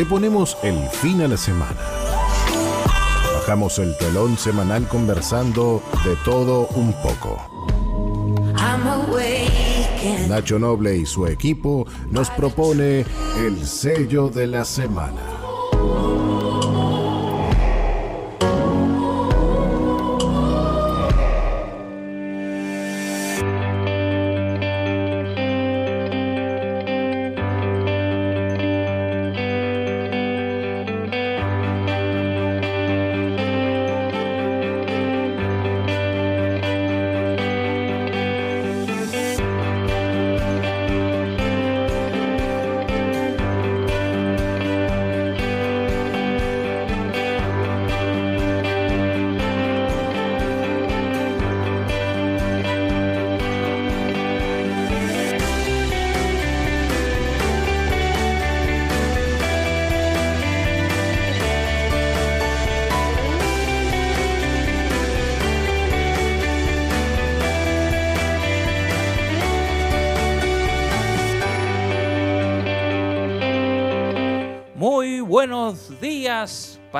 le ponemos el fin a la semana. Bajamos el telón semanal conversando de todo un poco. Nacho Noble y su equipo nos propone el sello de la semana.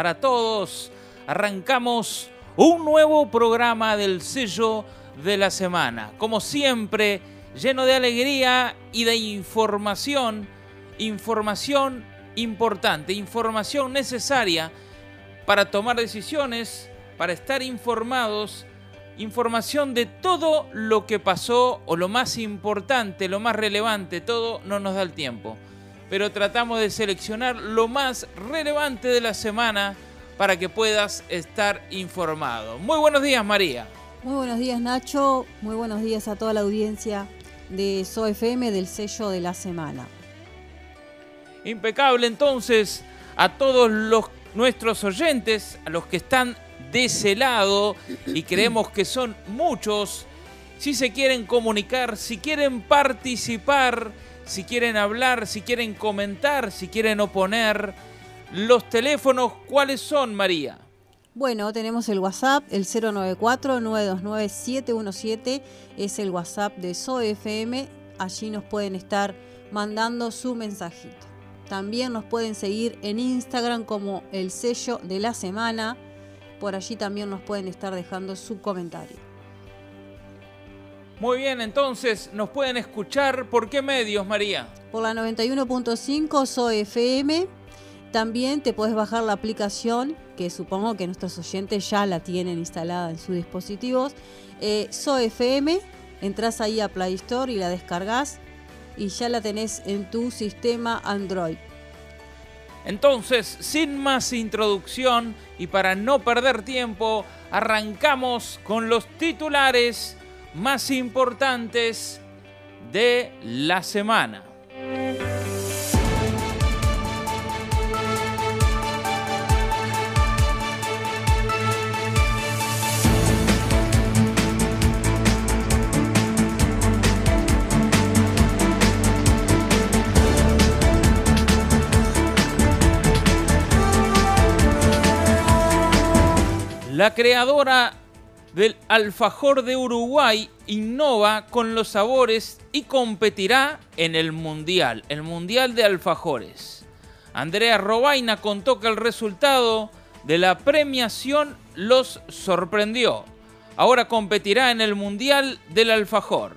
Para todos. Arrancamos un nuevo programa del sello de la semana. Como siempre, lleno de alegría y de información. Información importante, información necesaria para tomar decisiones, para estar informados. Información de todo lo que pasó o lo más importante, lo más relevante, todo no nos da el tiempo pero tratamos de seleccionar lo más relevante de la semana para que puedas estar informado. Muy buenos días, María. Muy buenos días, Nacho. Muy buenos días a toda la audiencia de SOFM del sello de la semana. Impecable, entonces, a todos los nuestros oyentes, a los que están de ese lado y creemos que son muchos, si se quieren comunicar, si quieren participar, si quieren hablar, si quieren comentar, si quieren oponer. Los teléfonos, ¿cuáles son, María? Bueno, tenemos el WhatsApp, el 094-929-717, es el WhatsApp de SOFM, allí nos pueden estar mandando su mensajito. También nos pueden seguir en Instagram como el sello de la semana, por allí también nos pueden estar dejando su comentario. Muy bien, entonces nos pueden escuchar por qué medios, María. Por la 91.5 SOFM. También te puedes bajar la aplicación, que supongo que nuestros oyentes ya la tienen instalada en sus dispositivos. Eh, SOFM, entras ahí a Play Store y la descargas y ya la tenés en tu sistema Android. Entonces, sin más introducción y para no perder tiempo, arrancamos con los titulares más importantes de la semana. La creadora del alfajor de Uruguay innova con los sabores y competirá en el Mundial, el Mundial de Alfajores. Andrea Robaina contó que el resultado de la premiación los sorprendió. Ahora competirá en el Mundial del Alfajor.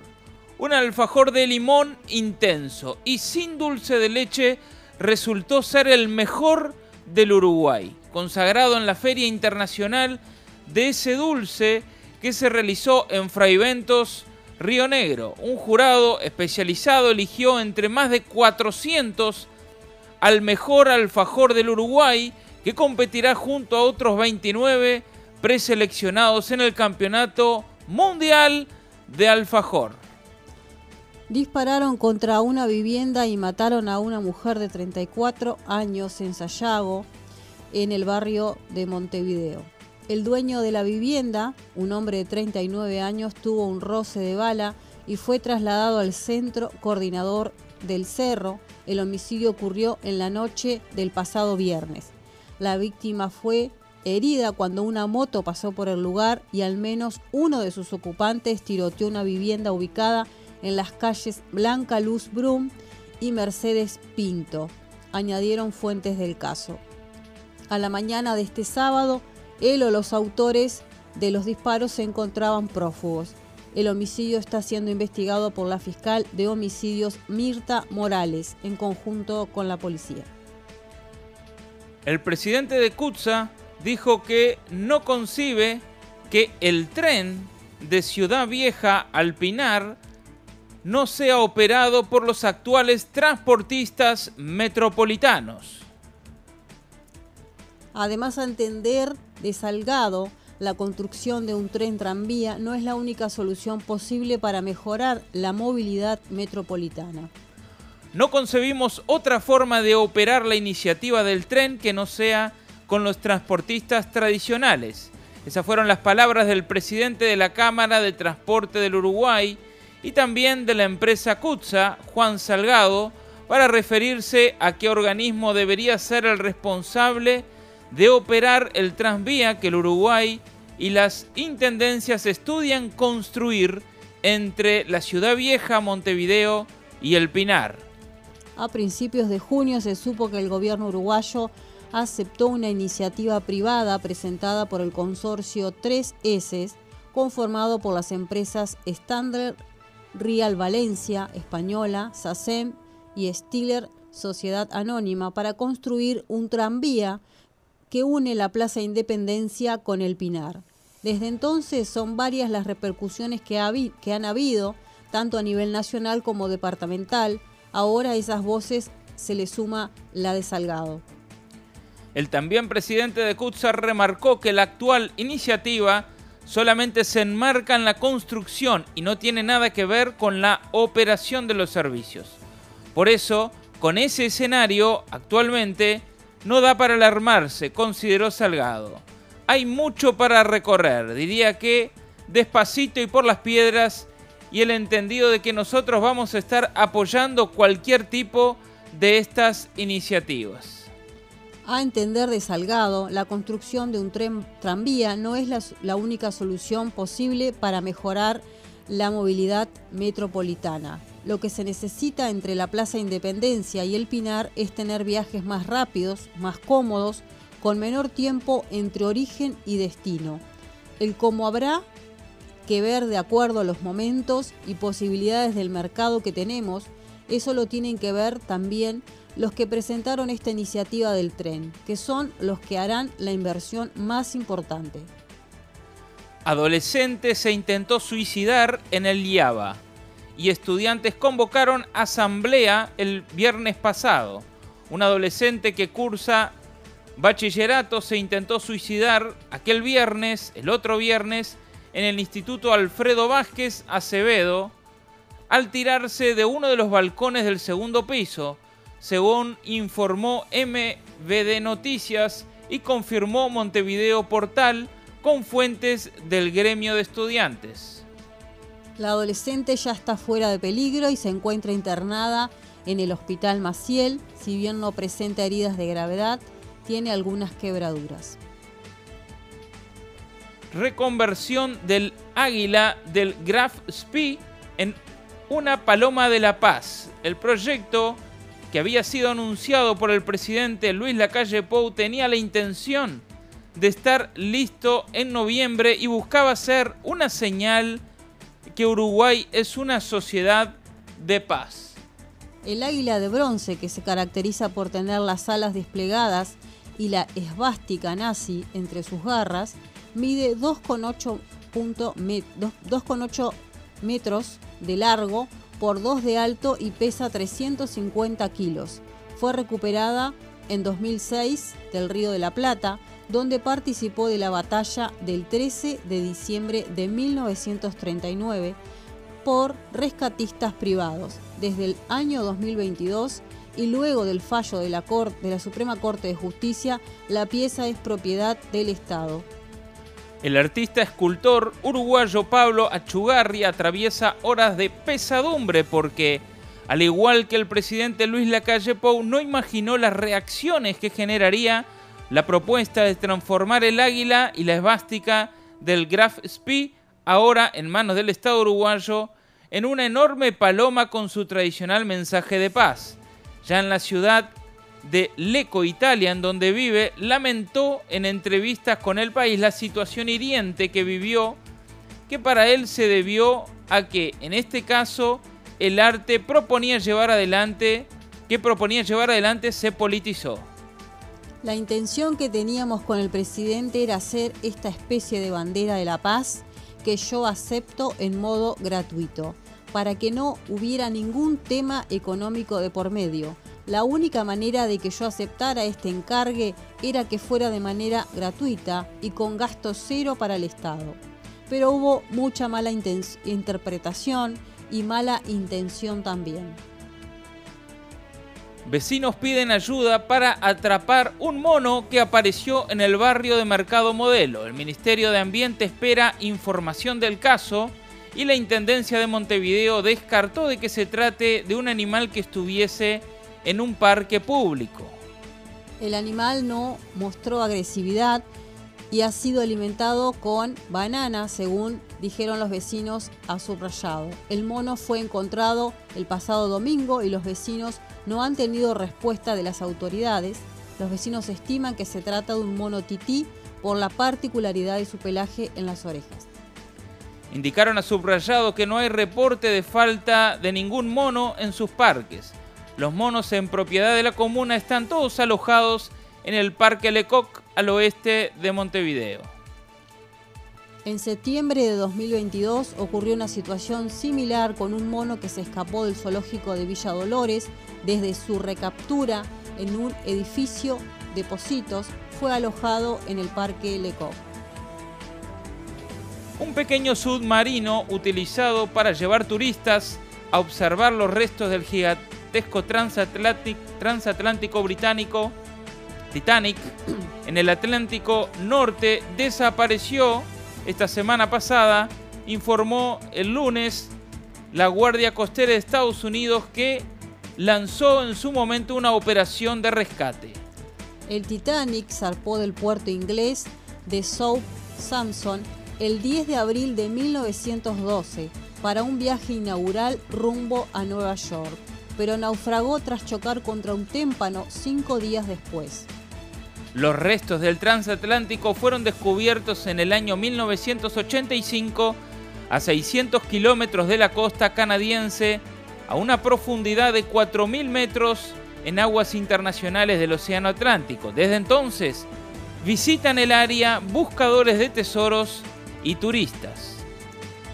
Un alfajor de limón intenso y sin dulce de leche resultó ser el mejor del Uruguay, consagrado en la Feria Internacional de ese dulce que se realizó en Fraiventos, Río Negro. Un jurado especializado eligió entre más de 400 al mejor alfajor del Uruguay, que competirá junto a otros 29 preseleccionados en el Campeonato Mundial de Alfajor. Dispararon contra una vivienda y mataron a una mujer de 34 años en Sayago, en el barrio de Montevideo. El dueño de la vivienda, un hombre de 39 años, tuvo un roce de bala y fue trasladado al centro coordinador del Cerro. El homicidio ocurrió en la noche del pasado viernes. La víctima fue herida cuando una moto pasó por el lugar y al menos uno de sus ocupantes tiroteó una vivienda ubicada en las calles Blanca Luz Brum y Mercedes Pinto. añadieron fuentes del caso. A la mañana de este sábado, él o los autores de los disparos se encontraban prófugos. El homicidio está siendo investigado por la fiscal de homicidios Mirta Morales en conjunto con la policía. El presidente de Kutza dijo que no concibe que el tren de Ciudad Vieja al Pinar no sea operado por los actuales transportistas metropolitanos. Además, a entender de Salgado, la construcción de un tren tranvía no es la única solución posible para mejorar la movilidad metropolitana. No concebimos otra forma de operar la iniciativa del tren que no sea con los transportistas tradicionales. Esas fueron las palabras del presidente de la Cámara de Transporte del Uruguay y también de la empresa CUTSA, Juan Salgado, para referirse a qué organismo debería ser el responsable de operar el tranvía que el Uruguay y las intendencias estudian construir entre la Ciudad Vieja, Montevideo y El Pinar. A principios de junio se supo que el gobierno uruguayo aceptó una iniciativa privada presentada por el consorcio 3S, conformado por las empresas Standard Real Valencia, Española, SACEM y Stiller Sociedad Anónima, para construir un tranvía que une la Plaza Independencia con el Pinar. Desde entonces son varias las repercusiones que, que han habido, tanto a nivel nacional como departamental. Ahora a esas voces se le suma la de Salgado. El también presidente de CUTSA remarcó que la actual iniciativa solamente se enmarca en la construcción y no tiene nada que ver con la operación de los servicios. Por eso, con ese escenario, actualmente no da para alarmarse, consideró Salgado. Hay mucho para recorrer, diría que despacito y por las piedras, y el entendido de que nosotros vamos a estar apoyando cualquier tipo de estas iniciativas. A entender de Salgado, la construcción de un tren tranvía no es la, la única solución posible para mejorar la movilidad metropolitana. Lo que se necesita entre la Plaza Independencia y el Pinar es tener viajes más rápidos, más cómodos, con menor tiempo entre origen y destino. El cómo habrá que ver de acuerdo a los momentos y posibilidades del mercado que tenemos, eso lo tienen que ver también los que presentaron esta iniciativa del tren, que son los que harán la inversión más importante. Adolescente se intentó suicidar en el IABA y estudiantes convocaron asamblea el viernes pasado. Un adolescente que cursa bachillerato se intentó suicidar aquel viernes, el otro viernes, en el Instituto Alfredo Vázquez Acevedo, al tirarse de uno de los balcones del segundo piso, según informó MVD Noticias y confirmó Montevideo Portal con fuentes del gremio de estudiantes. La adolescente ya está fuera de peligro y se encuentra internada en el Hospital Maciel. Si bien no presenta heridas de gravedad, tiene algunas quebraduras. Reconversión del águila del Graf Spee en una paloma de la paz. El proyecto que había sido anunciado por el presidente Luis Lacalle Pou tenía la intención de estar listo en noviembre y buscaba ser una señal que Uruguay es una sociedad de paz. El águila de bronce, que se caracteriza por tener las alas desplegadas y la esvástica nazi entre sus garras, mide 2,8 metros de largo por 2 de alto y pesa 350 kilos. Fue recuperada en 2006 del Río de la Plata donde participó de la batalla del 13 de diciembre de 1939 por rescatistas privados. Desde el año 2022 y luego del fallo de la, Corte, de la Suprema Corte de Justicia, la pieza es propiedad del Estado. El artista escultor uruguayo Pablo Achugarri atraviesa horas de pesadumbre porque, al igual que el presidente Luis Lacalle Pou, no imaginó las reacciones que generaría la propuesta de transformar el águila y la esvástica del Graf Spee, ahora en manos del Estado uruguayo, en una enorme paloma con su tradicional mensaje de paz. Ya en la ciudad de Lecco, Italia, en donde vive, lamentó en entrevistas con el país la situación hiriente que vivió, que para él se debió a que, en este caso, el arte proponía llevar adelante, que proponía llevar adelante se politizó. La intención que teníamos con el presidente era hacer esta especie de bandera de la paz que yo acepto en modo gratuito, para que no hubiera ningún tema económico de por medio. La única manera de que yo aceptara este encargue era que fuera de manera gratuita y con gasto cero para el Estado. Pero hubo mucha mala interpretación y mala intención también. Vecinos piden ayuda para atrapar un mono que apareció en el barrio de Mercado Modelo. El Ministerio de Ambiente espera información del caso y la Intendencia de Montevideo descartó de que se trate de un animal que estuviese en un parque público. El animal no mostró agresividad y ha sido alimentado con banana, según dijeron los vecinos a subrayado. El mono fue encontrado el pasado domingo y los vecinos no han tenido respuesta de las autoridades. Los vecinos estiman que se trata de un mono tití por la particularidad de su pelaje en las orejas. Indicaron a subrayado que no hay reporte de falta de ningún mono en sus parques. Los monos en propiedad de la comuna están todos alojados en el Parque Lecoq al oeste de Montevideo. En septiembre de 2022 ocurrió una situación similar con un mono que se escapó del zoológico de Villa Dolores desde su recaptura en un edificio de Positos fue alojado en el Parque Lecoq. Un pequeño submarino utilizado para llevar turistas a observar los restos del gigantesco transatlántico británico Titanic en el Atlántico Norte desapareció esta semana pasada informó el lunes la Guardia Costera de Estados Unidos que lanzó en su momento una operación de rescate. El Titanic zarpó del puerto inglés de South Samson el 10 de abril de 1912 para un viaje inaugural rumbo a Nueva York, pero naufragó tras chocar contra un témpano cinco días después. Los restos del transatlántico fueron descubiertos en el año 1985 a 600 kilómetros de la costa canadiense, a una profundidad de 4.000 metros en aguas internacionales del Océano Atlántico. Desde entonces, visitan el área buscadores de tesoros y turistas.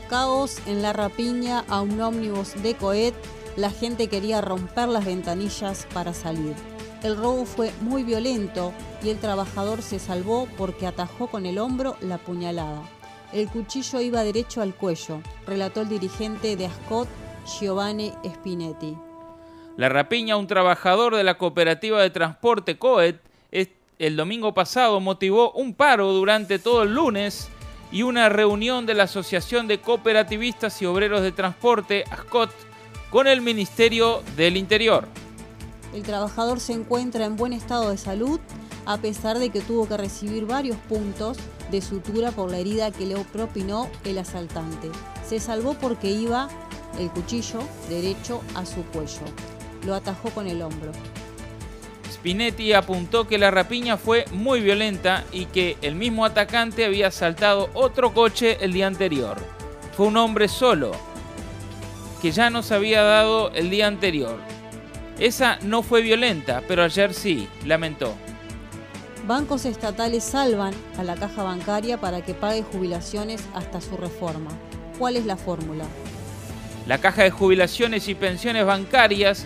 Caos en la rapiña a un ómnibus de Coet. La gente quería romper las ventanillas para salir. El robo fue muy violento y el trabajador se salvó porque atajó con el hombro la puñalada. El cuchillo iba derecho al cuello, relató el dirigente de Ascot, Giovanni Spinetti. La rapiña a un trabajador de la cooperativa de transporte COET el domingo pasado motivó un paro durante todo el lunes y una reunión de la Asociación de Cooperativistas y Obreros de Transporte, ASCOT, con el Ministerio del Interior. El trabajador se encuentra en buen estado de salud a pesar de que tuvo que recibir varios puntos de sutura por la herida que le propinó el asaltante. Se salvó porque iba el cuchillo derecho a su cuello. Lo atajó con el hombro. Spinetti apuntó que la rapiña fue muy violenta y que el mismo atacante había asaltado otro coche el día anterior. Fue un hombre solo, que ya nos había dado el día anterior. Esa no fue violenta, pero ayer sí, lamentó. Bancos estatales salvan a la caja bancaria para que pague jubilaciones hasta su reforma. ¿Cuál es la fórmula? La caja de jubilaciones y pensiones bancarias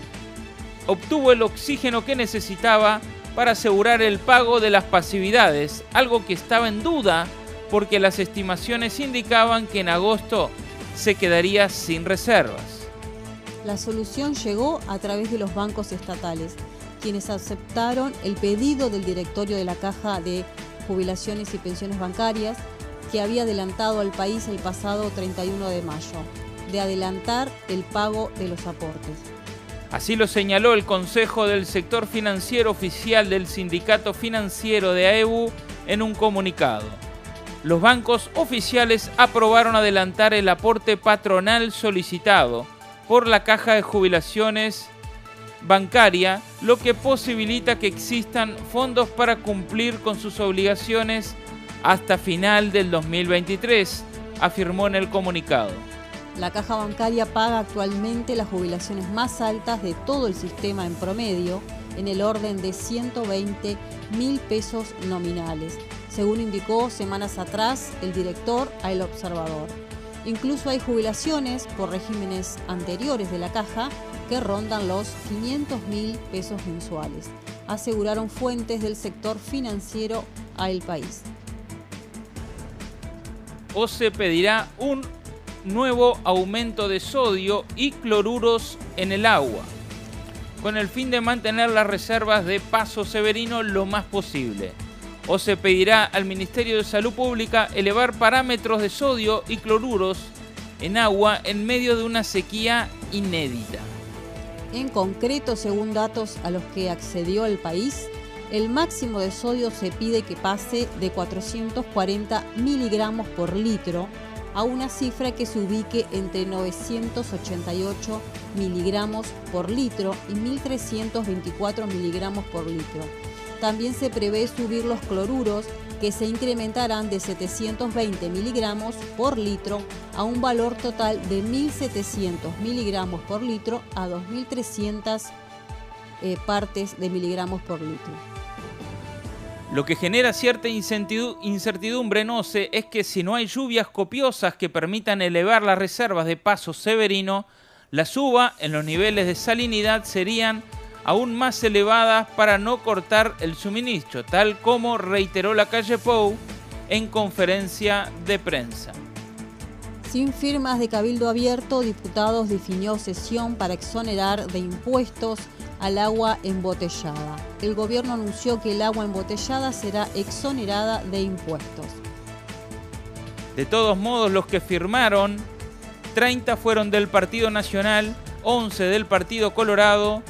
obtuvo el oxígeno que necesitaba para asegurar el pago de las pasividades, algo que estaba en duda porque las estimaciones indicaban que en agosto se quedaría sin reservas. La solución llegó a través de los bancos estatales, quienes aceptaron el pedido del directorio de la Caja de Jubilaciones y Pensiones Bancarias, que había adelantado al país el pasado 31 de mayo, de adelantar el pago de los aportes. Así lo señaló el Consejo del Sector Financiero Oficial del Sindicato Financiero de AEBU en un comunicado. Los bancos oficiales aprobaron adelantar el aporte patronal solicitado por la Caja de Jubilaciones bancaria, lo que posibilita que existan fondos para cumplir con sus obligaciones hasta final del 2023, afirmó en el comunicado. La caja bancaria paga actualmente las jubilaciones más altas de todo el sistema en promedio, en el orden de 120 mil pesos nominales, según indicó semanas atrás el director a El Observador. Incluso hay jubilaciones por regímenes anteriores de la caja que rondan los 500 mil pesos mensuales, aseguraron fuentes del sector financiero a El País. O se pedirá un nuevo aumento de sodio y cloruros en el agua, con el fin de mantener las reservas de Paso Severino lo más posible. O se pedirá al Ministerio de Salud Pública elevar parámetros de sodio y cloruros en agua en medio de una sequía inédita. En concreto, según datos a los que accedió el país, el máximo de sodio se pide que pase de 440 miligramos por litro a una cifra que se ubique entre 988 miligramos por litro y 1324 miligramos por litro. También se prevé subir los cloruros que se incrementarán de 720 miligramos por litro a un valor total de 1.700 miligramos por litro a 2.300 eh, partes de miligramos por litro. Lo que genera cierta incertidumbre no sé es que si no hay lluvias copiosas que permitan elevar las reservas de paso severino, la suba en los niveles de salinidad serían aún más elevadas para no cortar el suministro, tal como reiteró la calle Pou en conferencia de prensa. Sin firmas de cabildo abierto, diputados definió sesión para exonerar de impuestos al agua embotellada. El gobierno anunció que el agua embotellada será exonerada de impuestos. De todos modos, los que firmaron, 30 fueron del Partido Nacional, 11 del Partido Colorado,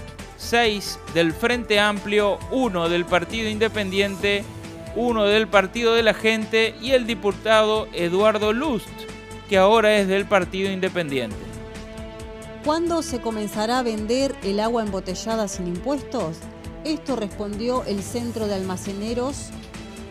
6 del Frente Amplio, 1 del Partido Independiente, 1 del Partido de la Gente y el diputado Eduardo Lust, que ahora es del Partido Independiente. ¿Cuándo se comenzará a vender el agua embotellada sin impuestos? Esto respondió el Centro de Almaceneros,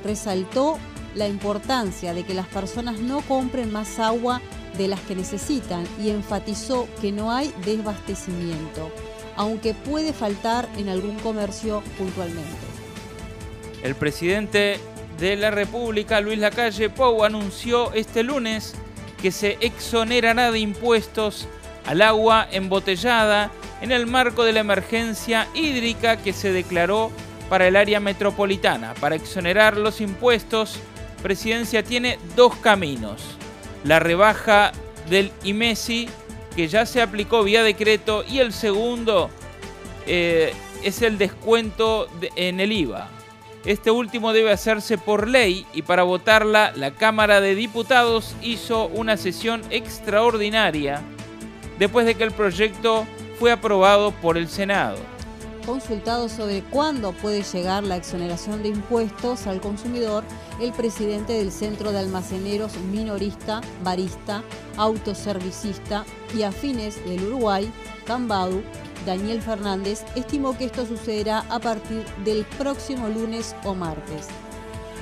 resaltó la importancia de que las personas no compren más agua de las que necesitan y enfatizó que no hay desabastecimiento aunque puede faltar en algún comercio puntualmente. El presidente de la República, Luis Lacalle Pou, anunció este lunes que se exonerará de impuestos al agua embotellada en el marco de la emergencia hídrica que se declaró para el área metropolitana. Para exonerar los impuestos, Presidencia tiene dos caminos. La rebaja del IMESI que ya se aplicó vía decreto y el segundo eh, es el descuento en el IVA. Este último debe hacerse por ley y para votarla la Cámara de Diputados hizo una sesión extraordinaria después de que el proyecto fue aprobado por el Senado. Consultado sobre cuándo puede llegar la exoneración de impuestos al consumidor, el presidente del Centro de Almaceneros Minorista, Barista, Autoservicista y Afines del Uruguay, Cambadu, Daniel Fernández, estimó que esto sucederá a partir del próximo lunes o martes.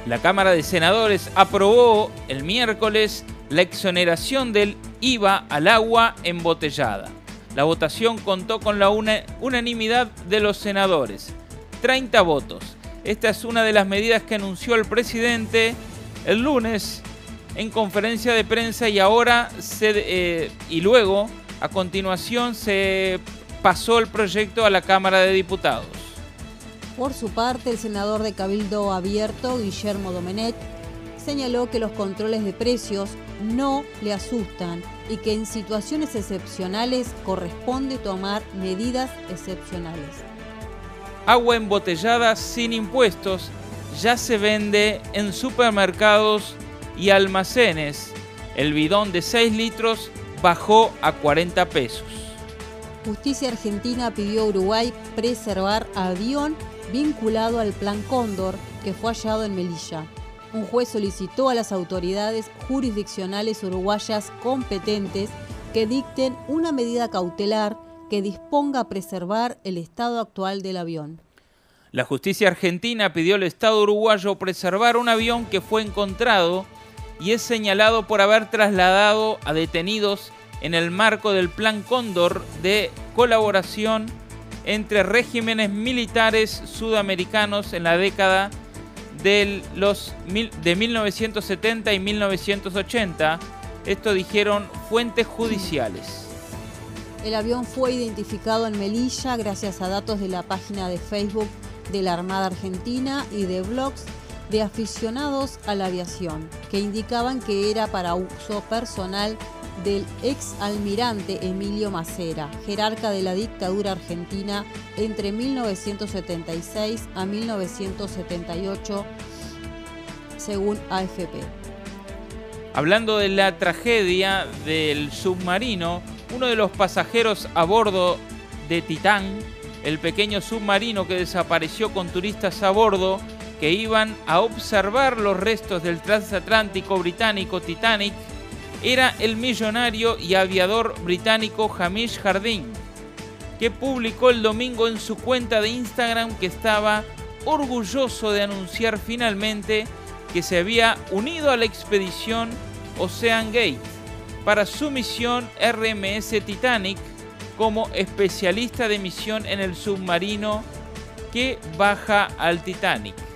La Cámara de Senadores aprobó el miércoles la exoneración del IVA al agua embotellada. La votación contó con la unanimidad de los senadores, 30 votos. Esta es una de las medidas que anunció el presidente el lunes en conferencia de prensa y ahora se, eh, y luego a continuación se pasó el proyecto a la Cámara de Diputados. Por su parte, el senador de Cabildo Abierto, Guillermo Domenet, señaló que los controles de precios no le asustan y que en situaciones excepcionales corresponde tomar medidas excepcionales. Agua embotellada sin impuestos ya se vende en supermercados y almacenes. El bidón de 6 litros bajó a 40 pesos. Justicia Argentina pidió a Uruguay preservar avión vinculado al Plan Cóndor que fue hallado en Melilla un juez solicitó a las autoridades jurisdiccionales uruguayas competentes que dicten una medida cautelar que disponga a preservar el estado actual del avión. La justicia argentina pidió al Estado uruguayo preservar un avión que fue encontrado y es señalado por haber trasladado a detenidos en el marco del Plan Cóndor de colaboración entre regímenes militares sudamericanos en la década de, los, de 1970 y 1980. Esto dijeron fuentes judiciales. El avión fue identificado en Melilla gracias a datos de la página de Facebook de la Armada Argentina y de blogs de aficionados a la aviación, que indicaban que era para uso personal del ex almirante Emilio Macera, jerarca de la dictadura argentina entre 1976 a 1978, según AFP. Hablando de la tragedia del submarino, uno de los pasajeros a bordo de Titán, el pequeño submarino que desapareció con turistas a bordo que iban a observar los restos del transatlántico británico Titanic, era el millonario y aviador británico Hamish Harding, que publicó el domingo en su cuenta de Instagram que estaba orgulloso de anunciar finalmente que se había unido a la expedición Ocean Gate para su misión RMS Titanic como especialista de misión en el submarino que baja al Titanic.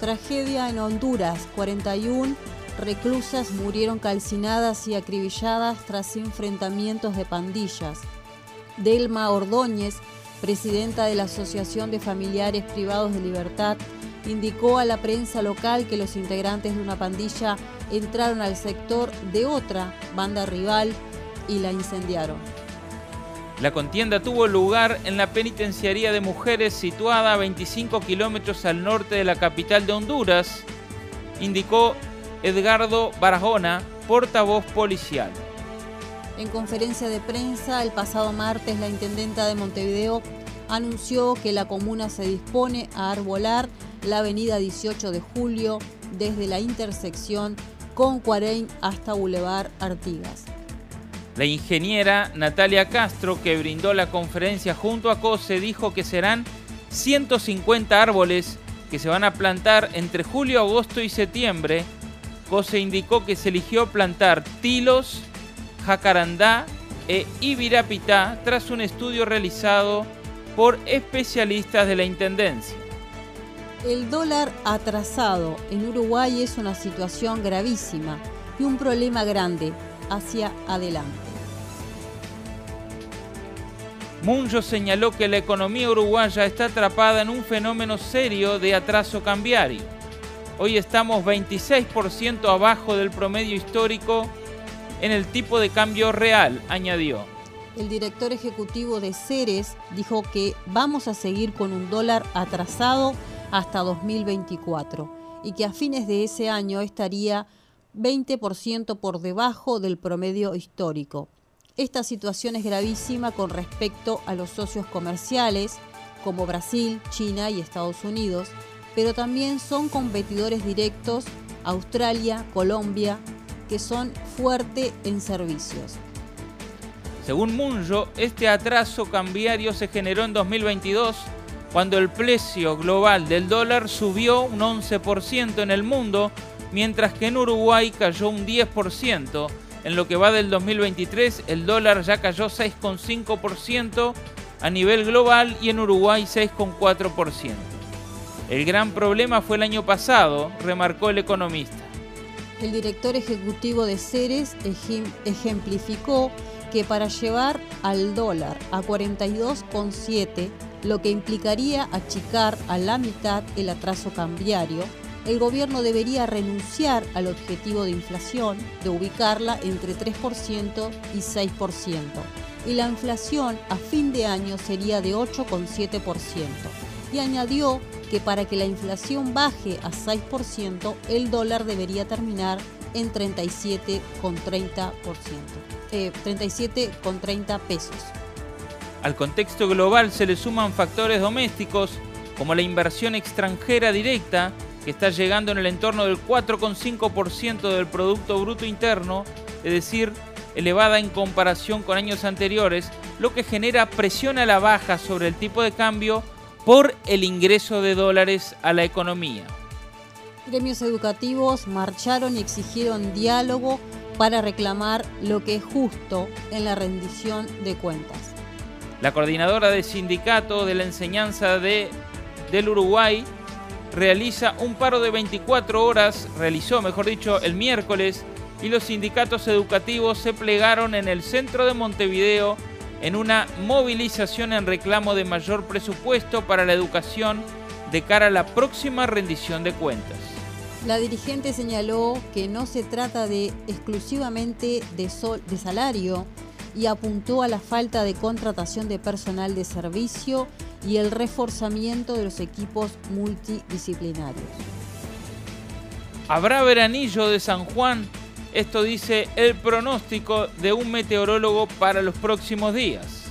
Tragedia en Honduras, 41 reclusas murieron calcinadas y acribilladas tras enfrentamientos de pandillas. Delma Ordóñez, presidenta de la Asociación de Familiares Privados de Libertad, indicó a la prensa local que los integrantes de una pandilla entraron al sector de otra banda rival y la incendiaron. La contienda tuvo lugar en la penitenciaría de mujeres situada a 25 kilómetros al norte de la capital de Honduras, indicó Edgardo Barajona, portavoz policial. En conferencia de prensa el pasado martes, la intendenta de Montevideo anunció que la comuna se dispone a arbolar la avenida 18 de julio desde la intersección con Cuarein hasta Boulevard Artigas. La ingeniera Natalia Castro, que brindó la conferencia junto a COSE, dijo que serán 150 árboles que se van a plantar entre julio, agosto y septiembre COSE indicó que se eligió plantar tilos, jacarandá e ibirapitá tras un estudio realizado por especialistas de la Intendencia. El dólar atrasado en Uruguay es una situación gravísima y un problema grande hacia adelante. Munjo señaló que la economía uruguaya está atrapada en un fenómeno serio de atraso cambiario Hoy estamos 26% abajo del promedio histórico en el tipo de cambio real, añadió. El director ejecutivo de Ceres dijo que vamos a seguir con un dólar atrasado hasta 2024 y que a fines de ese año estaría 20% por debajo del promedio histórico. Esta situación es gravísima con respecto a los socios comerciales como Brasil, China y Estados Unidos, pero también son competidores directos Australia, Colombia, que son fuertes en servicios. Según Munjo, este atraso cambiario se generó en 2022 cuando el precio global del dólar subió un 11% en el mundo, mientras que en Uruguay cayó un 10%. En lo que va del 2023, el dólar ya cayó 6,5% a nivel global y en Uruguay 6,4%. El gran problema fue el año pasado, remarcó el economista. El director ejecutivo de Ceres ejemplificó que para llevar al dólar a 42,7, lo que implicaría achicar a la mitad el atraso cambiario, el gobierno debería renunciar al objetivo de inflación de ubicarla entre 3% y 6%, y la inflación a fin de año sería de 8,7%. Y añadió que para que la inflación baje a 6%, el dólar debería terminar en 37,30%, eh, 37,30 pesos. Al contexto global se le suman factores domésticos como la inversión extranjera directa, que está llegando en el entorno del 4,5% del Producto Bruto Interno, es decir, elevada en comparación con años anteriores, lo que genera presión a la baja sobre el tipo de cambio por el ingreso de dólares a la economía. Gremios educativos marcharon y exigieron diálogo para reclamar lo que es justo en la rendición de cuentas. La coordinadora del sindicato de la enseñanza de, del Uruguay realiza un paro de 24 horas, realizó, mejor dicho, el miércoles, y los sindicatos educativos se plegaron en el centro de Montevideo en una movilización en reclamo de mayor presupuesto para la educación de cara a la próxima rendición de cuentas. La dirigente señaló que no se trata de exclusivamente de, de salario y apuntó a la falta de contratación de personal de servicio y el reforzamiento de los equipos multidisciplinarios. ¿Habrá veranillo de San Juan? Esto dice el pronóstico de un meteorólogo para los próximos días.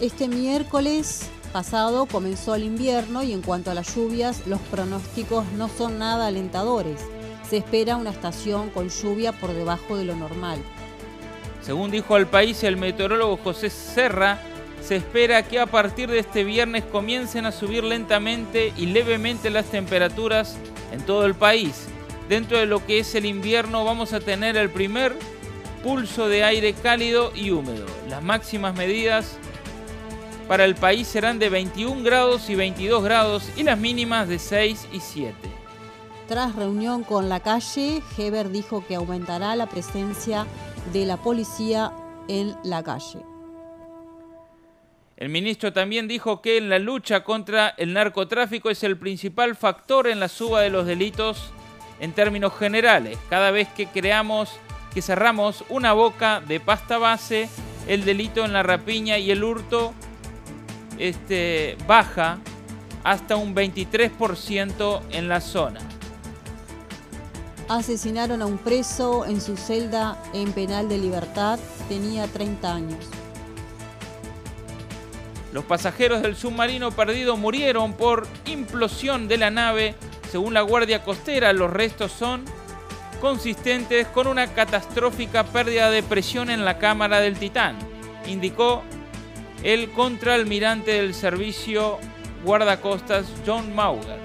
Este miércoles pasado comenzó el invierno y en cuanto a las lluvias, los pronósticos no son nada alentadores. Se espera una estación con lluvia por debajo de lo normal. Según dijo al país el meteorólogo José Serra, se espera que a partir de este viernes comiencen a subir lentamente y levemente las temperaturas en todo el país. Dentro de lo que es el invierno vamos a tener el primer pulso de aire cálido y húmedo. Las máximas medidas para el país serán de 21 grados y 22 grados y las mínimas de 6 y 7. Tras reunión con la calle, Heber dijo que aumentará la presencia la policía en la calle. El ministro también dijo que en la lucha contra el narcotráfico es el principal factor en la suba de los delitos en términos generales. Cada vez que creamos que cerramos una boca de pasta base, el delito en la rapiña y el hurto este, baja hasta un 23% en la zona. Asesinaron a un preso en su celda en penal de libertad. Tenía 30 años. Los pasajeros del submarino perdido murieron por implosión de la nave. Según la Guardia Costera, los restos son consistentes con una catastrófica pérdida de presión en la cámara del Titán, indicó el contraalmirante del servicio guardacostas John Mauger.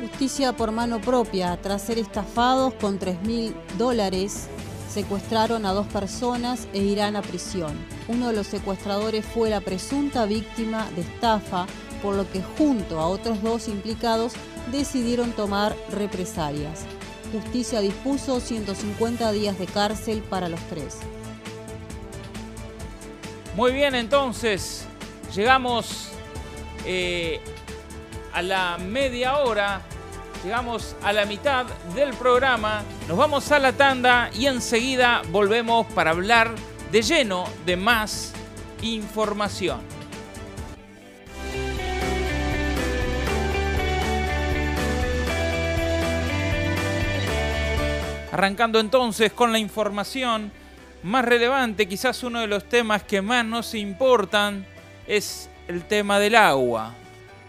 Justicia por mano propia. Tras ser estafados con 3 mil dólares, secuestraron a dos personas e irán a prisión. Uno de los secuestradores fue la presunta víctima de estafa, por lo que junto a otros dos implicados decidieron tomar represalias. Justicia dispuso 150 días de cárcel para los tres. Muy bien, entonces llegamos eh, a la media hora Llegamos a la mitad del programa, nos vamos a la tanda y enseguida volvemos para hablar de lleno de más información. Arrancando entonces con la información más relevante, quizás uno de los temas que más nos importan es el tema del agua.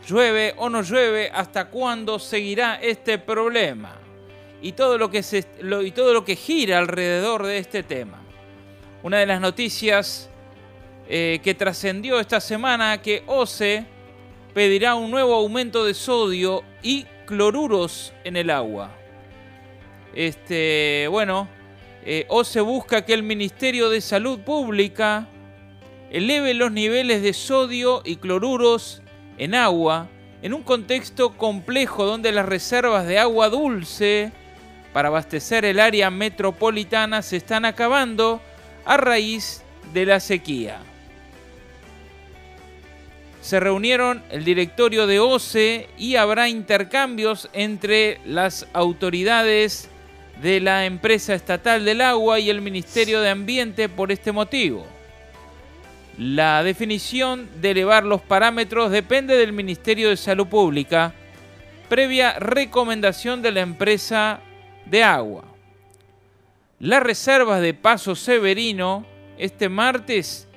¿Llueve o no llueve? ¿Hasta cuándo seguirá este problema? Y todo lo que, se, y todo lo que gira alrededor de este tema. Una de las noticias eh, que trascendió esta semana que OCE pedirá un nuevo aumento de sodio y cloruros en el agua. Este, bueno, eh, OCE busca que el Ministerio de Salud Pública eleve los niveles de sodio y cloruros en agua, en un contexto complejo donde las reservas de agua dulce para abastecer el área metropolitana se están acabando a raíz de la sequía. Se reunieron el directorio de OCE y habrá intercambios entre las autoridades de la empresa estatal del agua y el Ministerio de Ambiente por este motivo. La definición de elevar los parámetros depende del Ministerio de Salud Pública, previa recomendación de la empresa de agua. Las reservas de Paso Severino este martes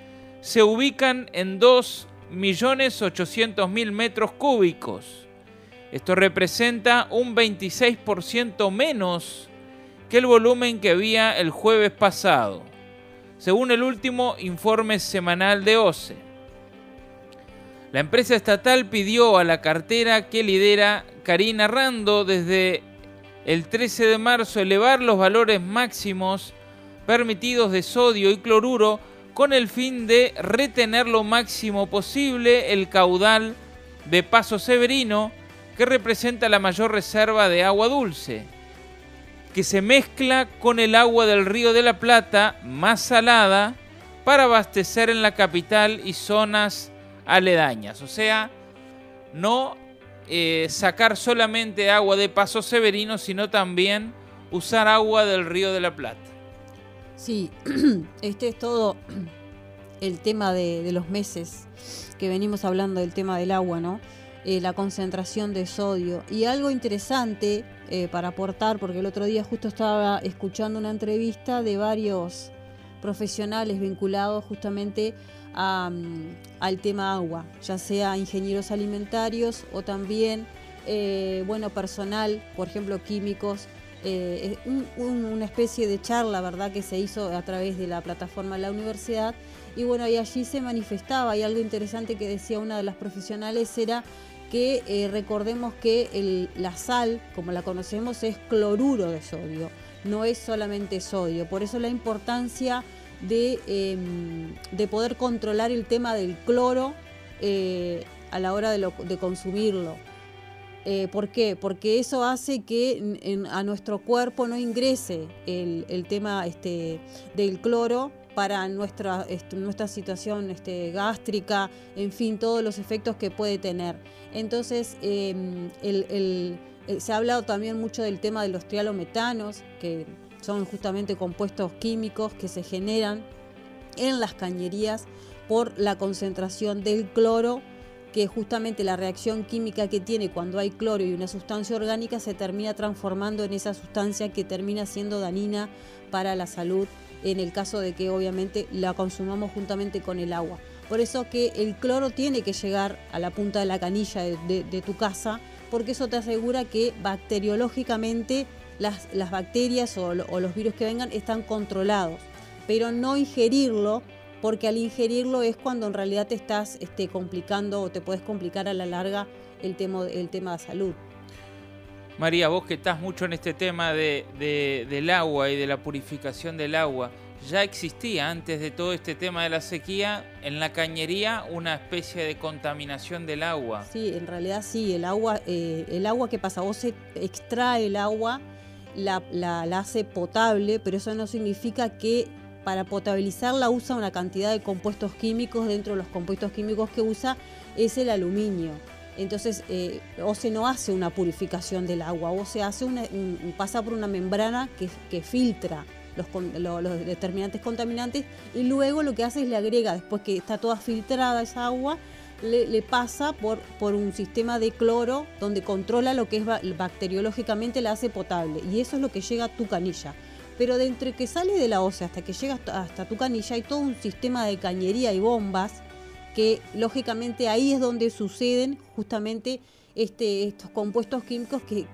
se ubican en 2.800.000 metros cúbicos. Esto representa un 26% menos que el volumen que había el jueves pasado. Según el último informe semanal de OCE. La empresa estatal pidió a la cartera que lidera Karina Rando desde el 13 de marzo elevar los valores máximos permitidos de sodio y cloruro con el fin de retener lo máximo posible el caudal de Paso Severino, que representa la mayor reserva de agua dulce, que se mezcla con el agua del río de la Plata, más salada, para abastecer en la capital y zonas aledañas. O sea, no eh, sacar solamente agua de Paso Severino, sino también usar agua del río de la Plata. Sí, este es todo el tema de, los meses que venimos hablando del tema del agua, ¿no? Eh, la concentración de sodio. Y algo interesante eh, para aportar, porque el otro día justo estaba escuchando una entrevista de varios profesionales vinculados justamente mm, al tema agua, ya sea ingenieros alimentarios o también, eh, bueno, personal, por ejemplo, químicos eh, una especie de charla, ¿verdad?, que se hizo a través de la plataforma de la universidad. Y bueno, y allí se manifestaba, y algo interesante que decía una de las profesionales era que eh, recordemos que la sal, como la conocemos, es cloruro de sodio, no es solamente sodio. Por eso la importancia de, em, poder controlar el tema del cloro eh, a la hora de consumirlo. Eh, ¿Por qué? Porque eso hace que a nuestro cuerpo no ingrese el, tema este, del cloro para nuestra, nuestra situación este, gástrica, en fin, todos los efectos que puede tener. Entonces, em, se ha hablado también mucho del tema de los trialometanos, que son justamente compuestos químicos que se generan en las cañerías por la concentración del cloro que justamente la reacción química que tiene cuando hay cloro y una sustancia orgánica se termina transformando en esa sustancia que termina siendo dañina para la salud en el caso de que obviamente la consumamos juntamente con el agua. Por eso que el cloro tiene que llegar a la punta de la canilla de, tu casa, porque eso te asegura que bacteriológicamente las, bacterias o, los virus que vengan están controlados, pero no ingerirlo porque al ingerirlo es cuando en realidad te estás este, complicando o te puedes complicar a la larga el tema, el tema de salud. María, vos que estás mucho en este tema del agua y de la purificación del agua, ya existía antes de todo este tema de la sequía en la cañería una especie de contaminación del agua. Sí, en realidad sí, el agua, eh, el agua que pasa, vos se extrae el agua, la, la hace potable, pero eso no significa que para potabilizarla usa una cantidad de compuestos químicos, dentro de los compuestos químicos que usa es el aluminio. Entonces, eh, o se no hace una purificación del agua, o se hace una, pasa por una membrana que, filtra los, determinantes contaminantes y luego lo que hace es le agrega, después que está toda filtrada esa agua, le, pasa por, por, un sistema de cloro donde controla lo que es bacteriológicamente la hace potable y eso es lo que llega a tu canilla. Pero de entre que sale de la OCE hasta que llega hasta tu canilla hay todo un sistema de cañería y bombas que lógicamente ahí es donde suceden justamente este, estos compuestos químicos que,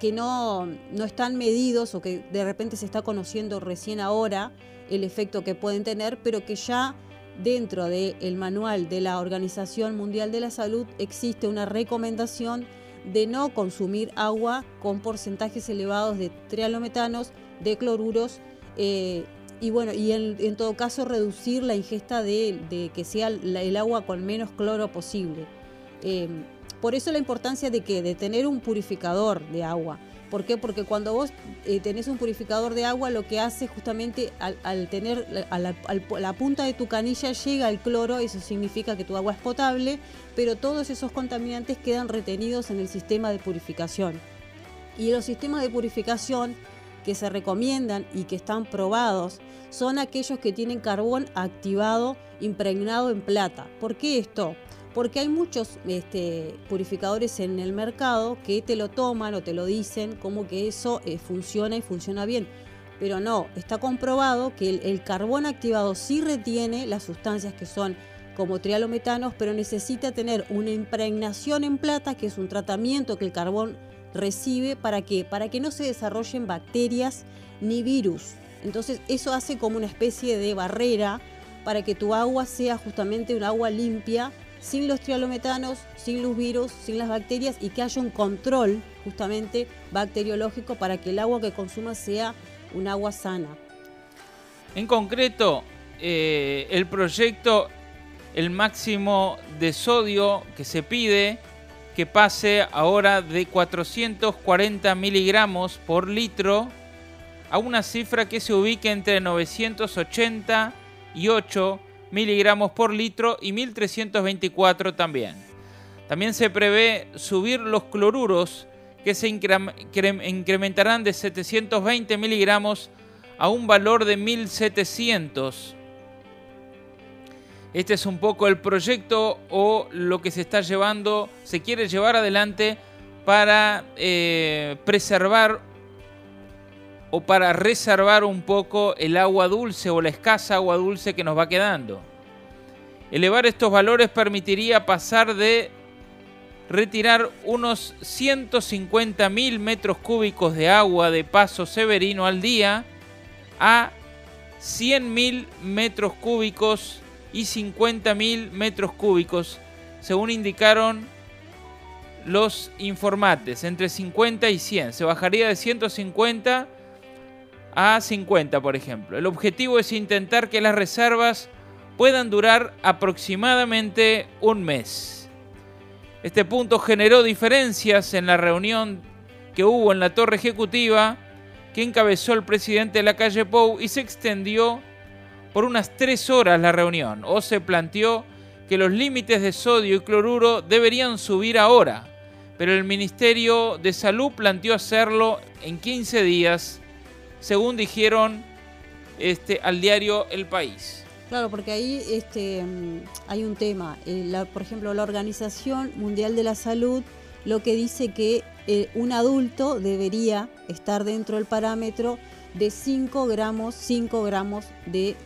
que no, no están medidos o que de repente se está conociendo recién ahora el efecto que pueden tener, pero que ya dentro del manual de la Organización Mundial de la Salud existe una recomendación de no consumir agua con porcentajes elevados de trialometanos, de cloruros eh, y bueno, y en, todo caso reducir la ingesta de, que sea el agua con menos cloro posible. Eh, por eso la importancia de que de tener un purificador de agua. ¿Por qué? Porque cuando vos eh, tenés un purificador de agua, lo que hace justamente al, tener a la, punta de tu canilla llega el cloro, eso significa que tu agua es potable, pero todos esos contaminantes quedan retenidos en el sistema de purificación. Y los sistemas de purificación que se recomiendan y que están probados son aquellos que tienen carbón activado impregnado en plata. ¿Por qué esto? Porque hay muchos este, purificadores en el mercado que te lo toman o te lo dicen como que eso eh, funciona y funciona bien. Pero no, está comprobado que el, carbón activado sí retiene las sustancias que son como trialometanos, pero necesita tener una impregnación en plata, que es un tratamiento que el carbón recibe para qué? Para que no se desarrollen bacterias ni virus. Entonces eso hace como una especie de barrera para que tu agua sea justamente un agua limpia, sin los trialometanos, sin los virus, sin las bacterias y que haya un control justamente bacteriológico para que el agua que consumas sea un agua sana. En concreto, eh, el proyecto, el máximo de sodio que se pide, que pase ahora de 440 miligramos por litro a una cifra que se ubique entre 980 y 8 miligramos por litro y 1324 también. También se prevé subir los cloruros que se incrementarán de 720 miligramos a un valor de 1700. Este es un poco el proyecto o lo que se está llevando, se quiere llevar adelante para eh, preservar o para reservar un poco el agua dulce o la escasa agua dulce que nos va quedando. Elevar estos valores permitiría pasar de retirar unos 150 mil metros cúbicos de agua de paso severino al día a 100 mil metros cúbicos y 50 mil metros cúbicos, según indicaron los informantes, entre 50 y 100. Se bajaría de 150 a 50, por ejemplo. El objetivo es intentar que las reservas puedan durar aproximadamente un mes. Este punto generó diferencias en la reunión que hubo en la torre ejecutiva que encabezó el presidente de la calle Pou y se extendió por unas tres horas la reunión. O se planteó que los límites de sodio y cloruro deberían subir ahora, pero el Ministerio de Salud planteó hacerlo en 15 días según dijeron este, al diario El País. Claro, porque ahí este, mm, hay un tema. Eh, por ejemplo, la Organización Mundial de la Salud lo que dice que eh, un adulto debería estar dentro del parámetro de 5 gramos, 5 gramos de,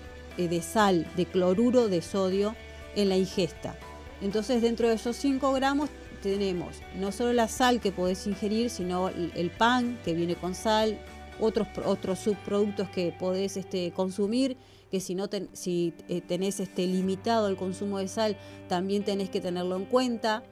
de, sal, de cloruro de sodio en la ingesta. Entonces, dentro de esos 5 gramos tenemos no solo la sal que podés ingerir, sino el pan que viene con sal, otros, otros subproductos que podés este, consumir, que si, no si eh, tenés este, limitado el consumo de sal, también tenés que tenerlo en cuenta.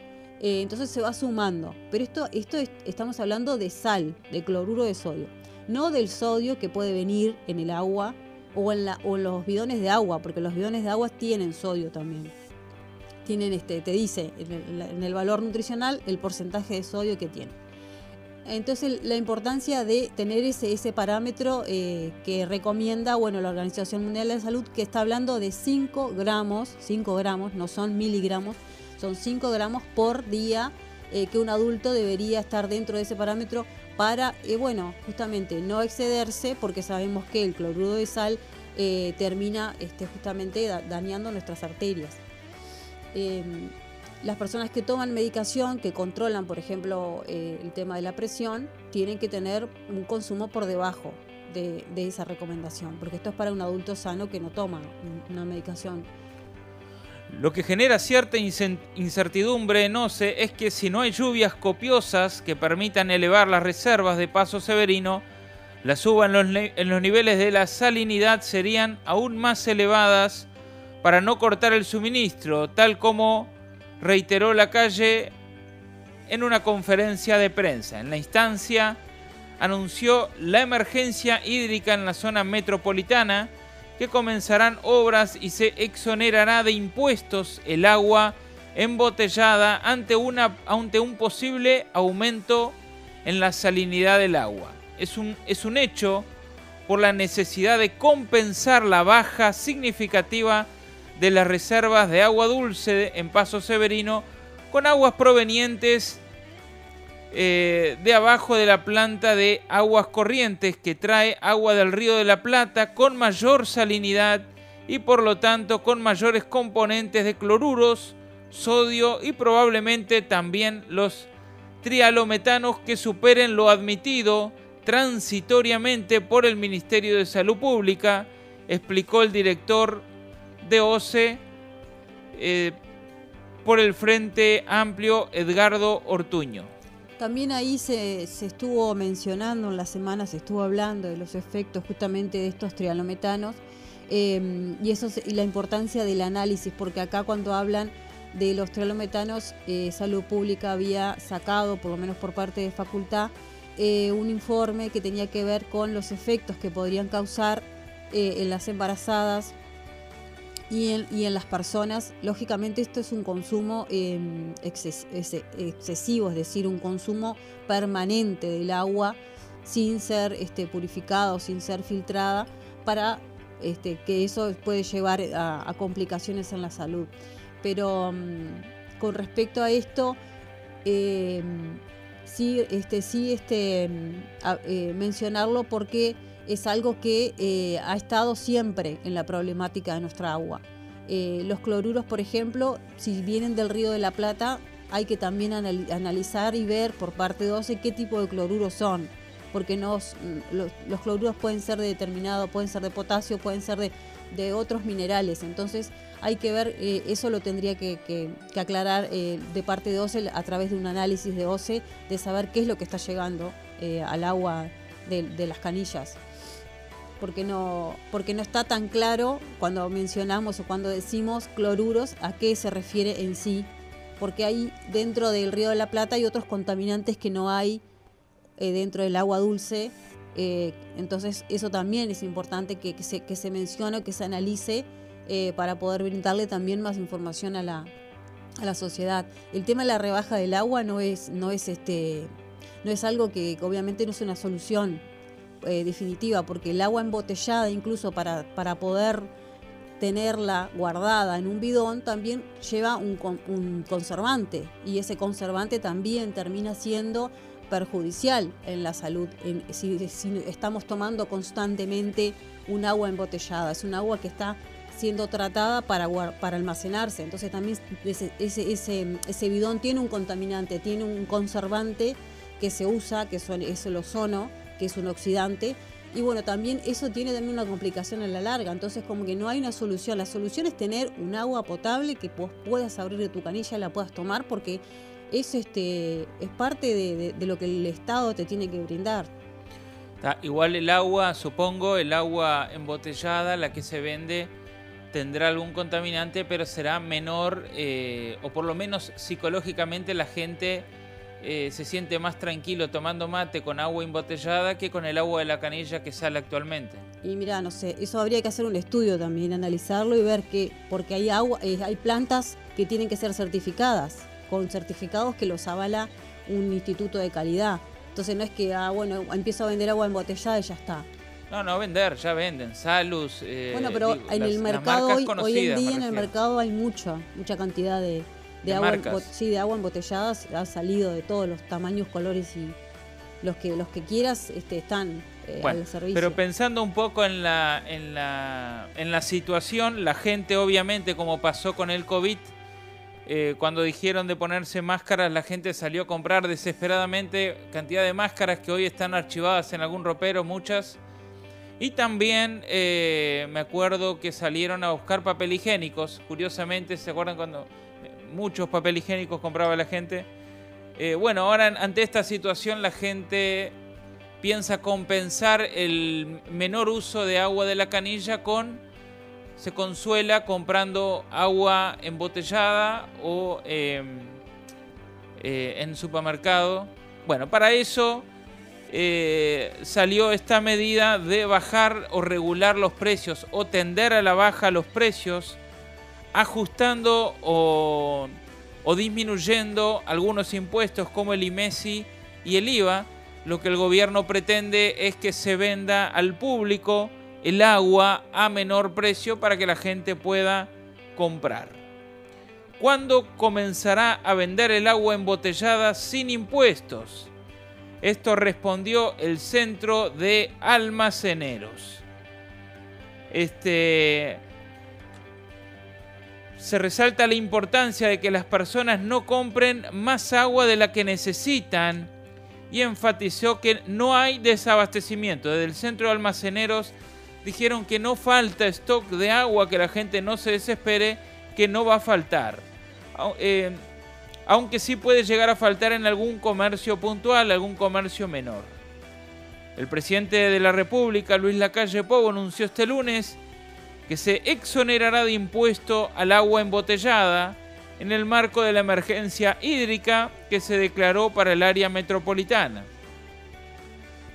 Eh, entonces se va sumando. Pero esto, esto estamos hablando de sal, de cloruro de sodio, no del sodio que puede venir en el agua o en, la, o en los bidones de agua, porque los bidones de agua tienen sodio también. Tienen este, te dice en el valor nutricional el porcentaje de sodio que tiene. Entonces la importancia de tener ese, ese parámetro eh, que recomienda bueno, la Organización Mundial de la Salud, que está hablando de 5 gramos, 5 gramos, no son miligramos, son 5 gramos por día eh, que un adulto debería estar dentro de ese parámetro para, eh, bueno, justamente no excederse, porque sabemos que el cloruro de sal termina este, justamente dañando nuestras arterias. Em, las personas que toman medicación, que controlan, por ejemplo, eh, el tema de la presión, tienen que tener un consumo por debajo de, esa recomendación, porque esto es para un adulto sano que no toma una medicación. Lo que genera cierta incertidumbre, no sé, es que si no hay lluvias copiosas que permitan elevar las reservas de paso severino, la suba en los, en los niveles de la salinidad serían aún más elevadas para no cortar el suministro, tal como reiteró la calle en una conferencia de prensa. En la instancia anunció la emergencia hídrica en la zona metropolitana, que comenzarán obras y se exonerará de impuestos el agua embotellada ante, un posible aumento en la salinidad del agua. Es un, es un hecho por la necesidad de compensar la baja significativa de las reservas de agua dulce en Paso Severino con aguas provenientes eh, de abajo de la planta de aguas corrientes que trae agua del río de la Plata con mayor salinidad y por lo tanto con mayores componentes de cloruros, sodio y probablemente también los trialometanos que superen lo admitido transitoriamente por el Ministerio de Salud Pública, explicó el director de OCE eh, por el Frente Amplio Edgardo Ortuño. También ahí se, estuvo mencionando, en la semana se estuvo hablando de los efectos justamente de estos trialometanos em, y, eso, y la importancia del análisis, porque acá cuando hablan de los trialometanos, eh, Salud Pública había sacado, por lo menos por parte de facultad, eh, un informe que tenía que ver con los efectos que podrían causar eh, en las embarazadas y en, las personas. Lógicamente esto es un consumo em, excesivo, es decir, un consumo permanente del agua sin ser este, purificado, sin ser filtrada, para este, que eso puede llevar a, complicaciones en la salud. Pero mm, con respecto a esto, em, sí, este, sí este, eh, mencionarlo porque es algo que eh, ha estado siempre en la problemática de nuestra agua. Eh, los cloruros, por ejemplo, si vienen del río de la Plata, hay que también analizar y ver por parte de OCE qué tipo de cloruros son, porque los, cloruros pueden ser de determinado, pueden ser de potasio, pueden ser de, otros minerales. Entonces hay que ver, eh, eso lo tendría que, aclarar de parte de OCE a través de un análisis de OCE, de saber qué es lo que está llegando al agua de las canillas porque no, porque no está tan claro cuando mencionamos o cuando decimos cloruros a qué se refiere en sí, porque hay dentro del río de la Plata hay otros contaminantes que no hay eh, dentro del agua dulce, eh, entonces eso también es importante que, se, que se mencione, que se analice eh, para poder brindarle también más información a la, a la sociedad. El tema de la rebaja del agua no es, no es este no es algo que obviamente no es una solución eh, definitiva, porque el agua embotellada, incluso para, para poder tenerla guardada en un bidón, también lleva un, un conservante y ese conservante también termina siendo perjudicial en la salud si, estamos tomando constantemente un agua embotellada. Es un agua que está siendo tratada para, para almacenarse. Entonces también ese, ese, ese, ese, bidón tiene un contaminante, tiene un conservante que se usa, que son, es el ozono, que es un oxidante. Y bueno, también eso tiene también una complicación a la larga, entonces como que no hay una solución. La solución es tener un agua potable que vos puedas abrir de tu canilla y la puedas tomar porque es, este, es parte de, lo que el Estado te tiene que brindar. igual el agua, supongo, el agua embotellada, la que se vende, tendrá algún contaminante, pero será menor, eh, o por lo menos psicológicamente la gente eh, se siente más tranquilo tomando mate con agua embotellada que con el agua de la canilla que sale actualmente. Y mira, no sé, eso habría que hacer un estudio también, analizarlo y ver que, porque hay agua, eh, hay plantas que tienen que ser certificadas, con certificados que los avala un instituto de calidad. Entonces no es que, ah, bueno, empiezo a vender agua embotellada y ya está. No, no vender, ya venden. Salus. Eh, bueno, pero en el mercado hoy, hoy en día en el mercado hay mucha, mucha cantidad de, de, agua, sí, de agua embotellada ha salido de todos los tamaños, colores y los que los que quieras este, están eh, al servicio. Pero pensando un poco en la, en la en la situación, la gente obviamente como pasó con el COVID, eh, cuando dijeron de ponerse máscaras, la gente salió a comprar desesperadamente cantidad de máscaras que hoy están archivadas en algún ropero, muchas. Y también eh, me acuerdo que salieron a buscar papel higiénicos. Curiosamente, ¿se acuerdan cuando muchos papel higiénicos compraba la gente. Eh, bueno, ahora ante esta situación la gente piensa compensar el menor uso de agua de la canilla con, se consuela comprando agua embotellada o em, eh, en supermercado. Bueno, para eso eh, salió esta medida de bajar o regular los precios o tender a la baja los precios ajustando o, disminuyendo algunos impuestos como el IMESI y el IVA, lo que el gobierno pretende es que se venda al público el agua a menor precio para que la gente pueda comprar. ¿Cuándo comenzará a vender el agua embotellada sin impuestos? Esto respondió el Centro de Almaceneros. Este, se resalta la importancia de que las personas no compren más agua de la que necesitan y enfatizó que no hay desabastecimiento. Desde el centro de almaceneros dijeron que no falta stock de agua, que la gente no se desespere, que no va a faltar. Eh, aunque sí puede llegar a faltar en algún comercio puntual, algún comercio menor. El presidente de la República, Luis Lacalle Pou, anunció este lunes que se exonerará de impuesto al agua embotellada en el marco de la emergencia hídrica que se declaró para el área metropolitana.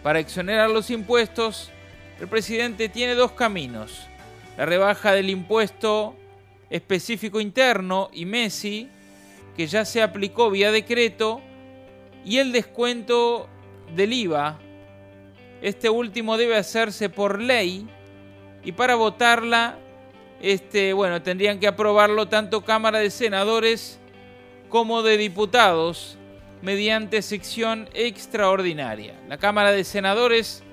Para exonerar los impuestos, el presidente tiene dos caminos. La rebaja del impuesto específico interno y MESI, que ya se aplicó vía decreto, y el descuento del IVA. Este último debe hacerse por ley y para votarla, este, bueno, tendrían que aprobarlo tanto Cámara de Senadores como de Diputados mediante sección extraordinaria. La Cámara de Senadores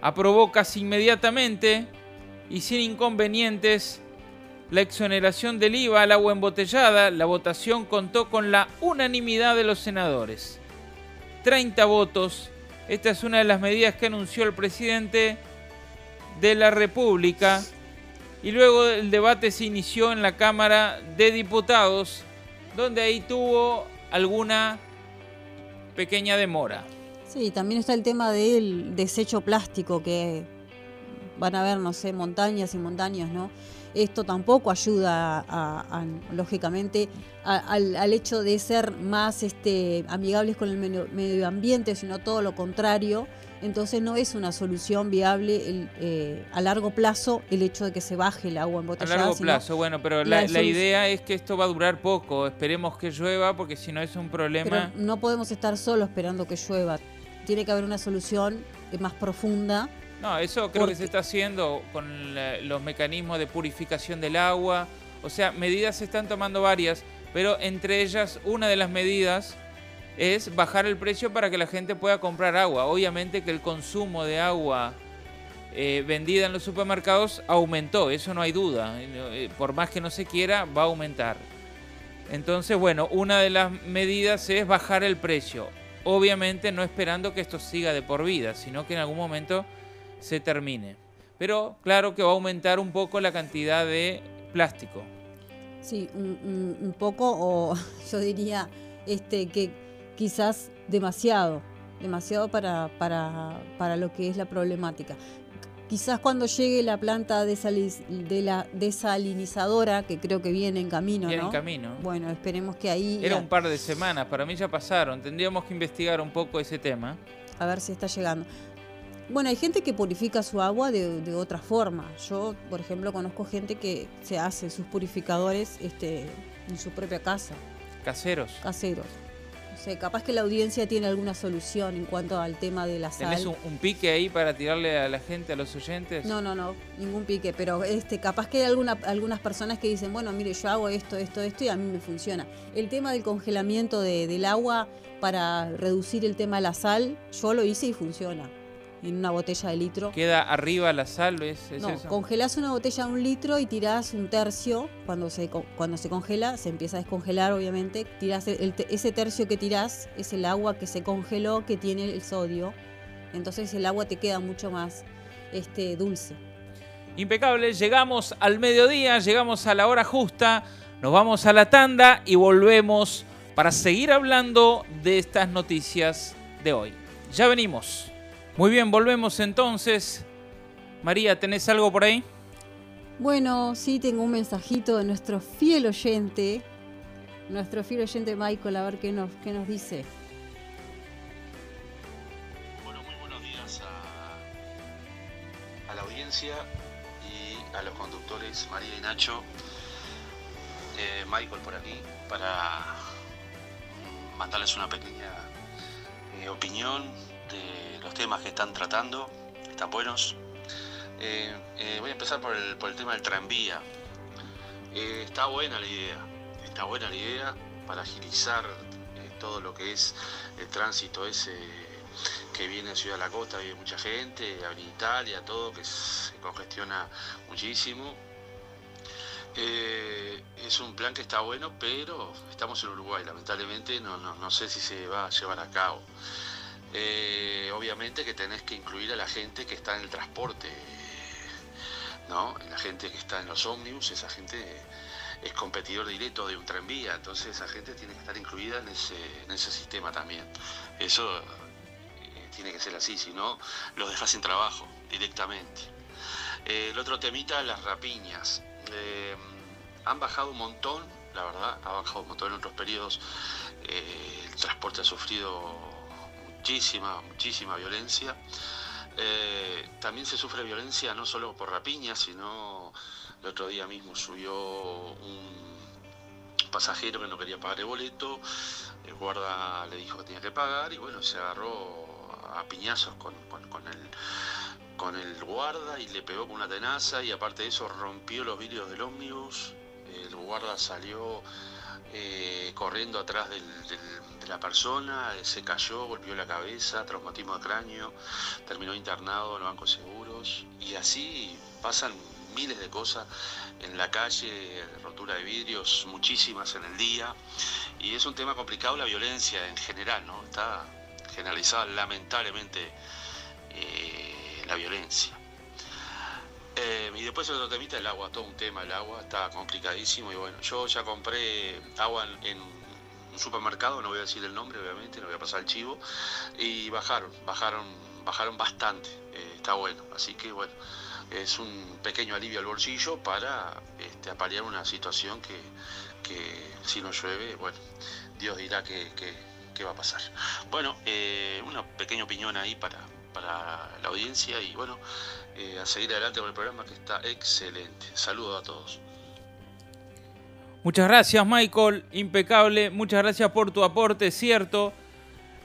aprobó casi inmediatamente y sin inconvenientes la exoneración del IVA al agua embotellada, la votación contó con la unanimidad de los senadores. 30 votos. Esta es una de las medidas que anunció el presidente de la República. Y luego el debate se inició en la Cámara de Diputados, donde ahí tuvo alguna pequeña demora. Sí, también está el tema del desecho plástico, que van a haber, no sé, montañas y montañas, ¿no? esto tampoco ayuda, a, lógicamente, al, hecho de ser más este, amigables con el medio, ambiente, sino todo lo contrario. Entonces no es una solución viable eh, a largo plazo el hecho de que se baje el agua embotellada. A largo plazo, bueno, pero la, idea es que esto va a durar poco. Esperemos que llueva porque si no es un problema. no podemos estar solo esperando que llueva. Tiene que haber una solución más profunda no, eso creo que se está haciendo con los mecanismos de purificación del agua. O sea, medidas se están tomando varias, pero entre ellas una de las medidas es bajar el precio para que la gente pueda comprar agua. Obviamente que el consumo de agua eh, vendida en los supermercados aumentó, eso no hay duda. Eh, por más que no se quiera, va a aumentar. Entonces, bueno, una de las medidas es bajar el precio. Obviamente no esperando que esto siga de por vida, sino que en algún momento se termine. Pero claro que va a aumentar un poco la cantidad de plástico. Sí, un, poco, o yo diría este, que quizás demasiado, demasiado para, para, lo que es la problemática. Quizás cuando llegue la planta de la desalinizadora, que creo que viene en camino, viene en camino. Bueno, esperemos que ahí... Era un par de semanas, para mí ya pasaron. Tendríamos que investigar un poco ese tema. A ver si está llegando. Bueno, hay gente que purifica su agua de, otra forma. Yo, por ejemplo, conozco gente que se hace sus purificadores este, en su propia casa. Caseros. Caseros. Capaz que la audiencia tiene alguna solución en cuanto al tema de la sal. ¿Tenés un, pique ahí para tirarle a la gente, a los oyentes? No, no, no, ningún pique, pero este, capaz que hay alguna, algunas personas que dicen, bueno, mire, yo hago esto, esto, esto y a mí me funciona. El tema del congelamiento del agua para reducir el tema de la sal, yo lo hice y funciona en una botella de litro. ¿Queda arriba la sal? ¿es, no, congelás una botella de un litro y tirás un tercio. Cuando se, cuando se congela, se empieza a descongelar, obviamente. Tirás ese tercio que tirás es el agua que se congeló, que tiene el sodio. Entonces el agua te queda mucho más este, dulce. Impecable, llegamos al mediodía, llegamos a la hora justa, nos vamos a la tanda y volvemos para seguir hablando de estas noticias de hoy. Ya venimos. Muy bien, volvemos entonces. María, ¿tenés algo por ahí? Bueno, sí, tengo un mensajito de nuestro fiel oyente, nuestro fiel oyente Michael, a ver qué nos, qué nos dice. Bueno, muy buenos días a, la audiencia y a los conductores María y Nacho. Eh, Michael por aquí para mandarles una pequeña eh, opinión de temas que están tratando, están buenos. Eh, eh, voy a empezar por el, por el tema del tranvía. Eh, está buena la idea, está buena la idea para agilizar todo lo que es el tránsito ese que viene de Ciudad de la Costa, hay mucha gente, a Italia, todo, que se congestiona muchísimo. es un plan que está bueno, pero estamos en Uruguay, lamentablemente no, no sé si se va a llevar a cabo. Eh, obviamente que tenés que incluir a la gente que está en el transporte, ¿no? La gente que está en los ómnibus, esa gente es competidor directo de un tranvía, entonces esa gente tiene que estar incluida en ese, sistema también. Eso eh, tiene que ser así, si no, los dejas sin trabajo directamente. Eh, el otro temita, las rapiñas. Han bajado un montón, la verdad, ha bajado un montón en otros periodos. el transporte ha sufrido muchísima, muchísima violencia. también se sufre violencia no solo por rapiñas, sino el otro día mismo subió un pasajero que no quería pagar el boleto, el guarda le dijo que tenía que pagar y bueno, se agarró a piñazos con, el, con el guarda y le pegó con una tenaza y aparte de eso rompió los vidrios del ómnibus, el guarda salió eh, corriendo atrás de la persona, eh, se cayó, golpeó la cabeza, traumatismo de cráneo, terminó internado en los bancos seguros y así pasan miles de cosas en la calle, rotura de vidrios, muchísimas en el día. Y es un tema complicado la violencia en general, ¿no? Está generalizada lamentablemente eh, la violencia. Eh, y después otro temita, el agua, todo un tema, el agua está complicadísimo. Y bueno, yo ya compré agua en, un supermercado, no voy a decir el nombre, obviamente, no voy a pasar el chivo, y bajaron, bajaron, bajaron bastante, eh, está bueno. Así que bueno, es un pequeño alivio al bolsillo para este, una situación que, si no llueve, bueno, Dios dirá que, va a pasar. Bueno, eh, una pequeña opinión ahí para, para la audiencia y bueno, eh, a seguir adelante con el programa que está excelente. Saludos a todos. Muchas gracias Michael, impecable, muchas gracias por tu aporte, cierto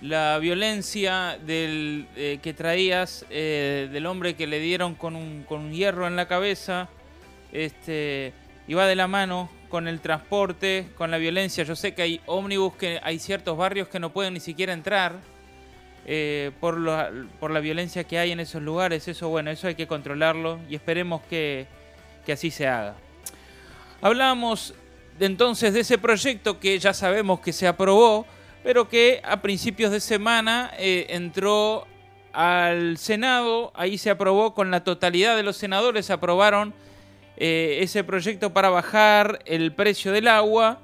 la violencia del, eh, que traías eh, del hombre que le dieron con un, con un, hierro en la cabeza, este, iba de la mano con el transporte, con la violencia. Yo sé que hay ómnibus, que hay ciertos barrios que no pueden ni siquiera entrar eh, por, la, por la violencia que hay en esos lugares. Eso, bueno, eso hay que controlarlo y esperemos que, que así se haga. Hablamos entonces de ese proyecto que ya sabemos que se aprobó pero que a principios de semana eh, entró al Senado, ahí se aprobó con la totalidad de los senadores, aprobaron eh, ese proyecto para bajar el precio del agua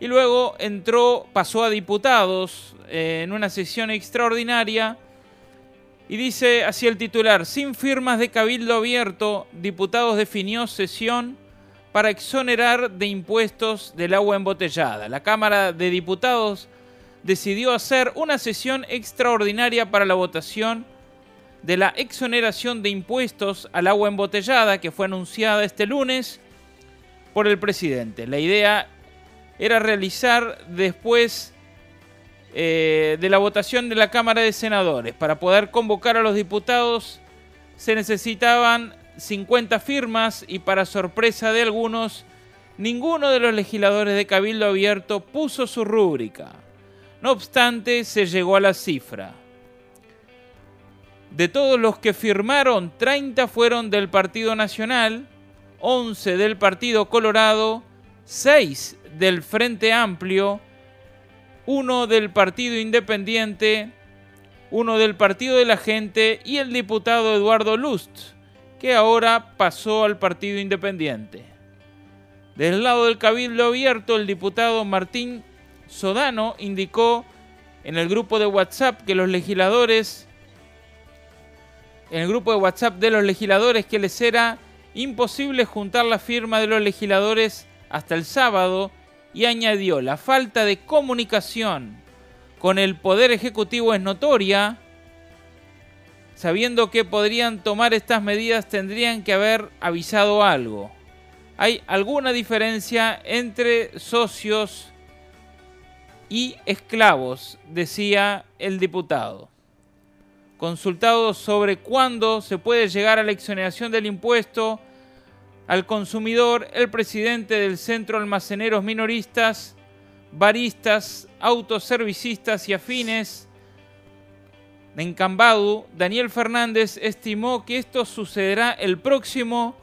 y luego entró, pasó a diputados eh, en una sesión extraordinaria y dice así el titular, sin firmas de cabildo abierto, diputados definió sesión para exonerar de impuestos del agua embotellada. La Cámara de Diputados decidió hacer una sesión extraordinaria para la votación de la exoneración de impuestos al agua embotellada que fue anunciada este lunes por el presidente. La idea era realizar después eh, de la votación de la Cámara de Senadores. Para poder convocar a los diputados se necesitaban 50 firmas y para sorpresa de algunos, ninguno de los legisladores de Cabildo Abierto puso su rúbrica. No obstante, se llegó a la cifra. De todos los que firmaron, 30 fueron del Partido Nacional, 11 del Partido Colorado, 6 del Frente Amplio, 1 del Partido Independiente, 1 del Partido de la Gente y el diputado Eduardo Lust, que ahora pasó al Partido Independiente. Del lado del Cabildo Abierto, el diputado Martín Sodano indicó en el grupo de WhatsApp que los legisladores en el grupo de WhatsApp de los legisladores que les era imposible juntar la firma de los legisladores hasta el sábado y añadió la falta de comunicación con el poder ejecutivo es notoria sabiendo que podrían tomar estas medidas tendrían que haber avisado algo hay alguna diferencia entre socios y esclavos, decía el diputado. Consultado sobre cuándo se puede llegar a la exoneración del impuesto al consumidor, el presidente del Centro Almaceneros Minoristas, Baristas, Autoservicistas y Afines, en Cambadu, Daniel Fernández estimó que esto sucederá el próximo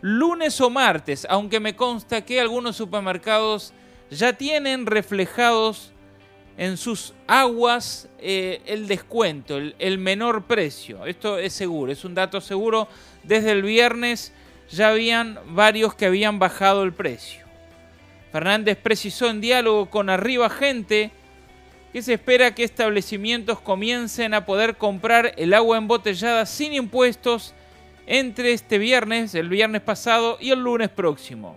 lunes o martes, aunque me consta que algunos supermercados ya tienen reflejados en sus aguas eh, el descuento, el, menor precio. Esto es seguro, es un dato seguro. Desde el viernes ya habían varios que habían bajado el precio. Fernández precisó en diálogo con Arriba Gente que se espera que establecimientos comiencen a poder comprar el agua embotellada sin impuestos entre este viernes, el viernes pasado y el lunes próximo.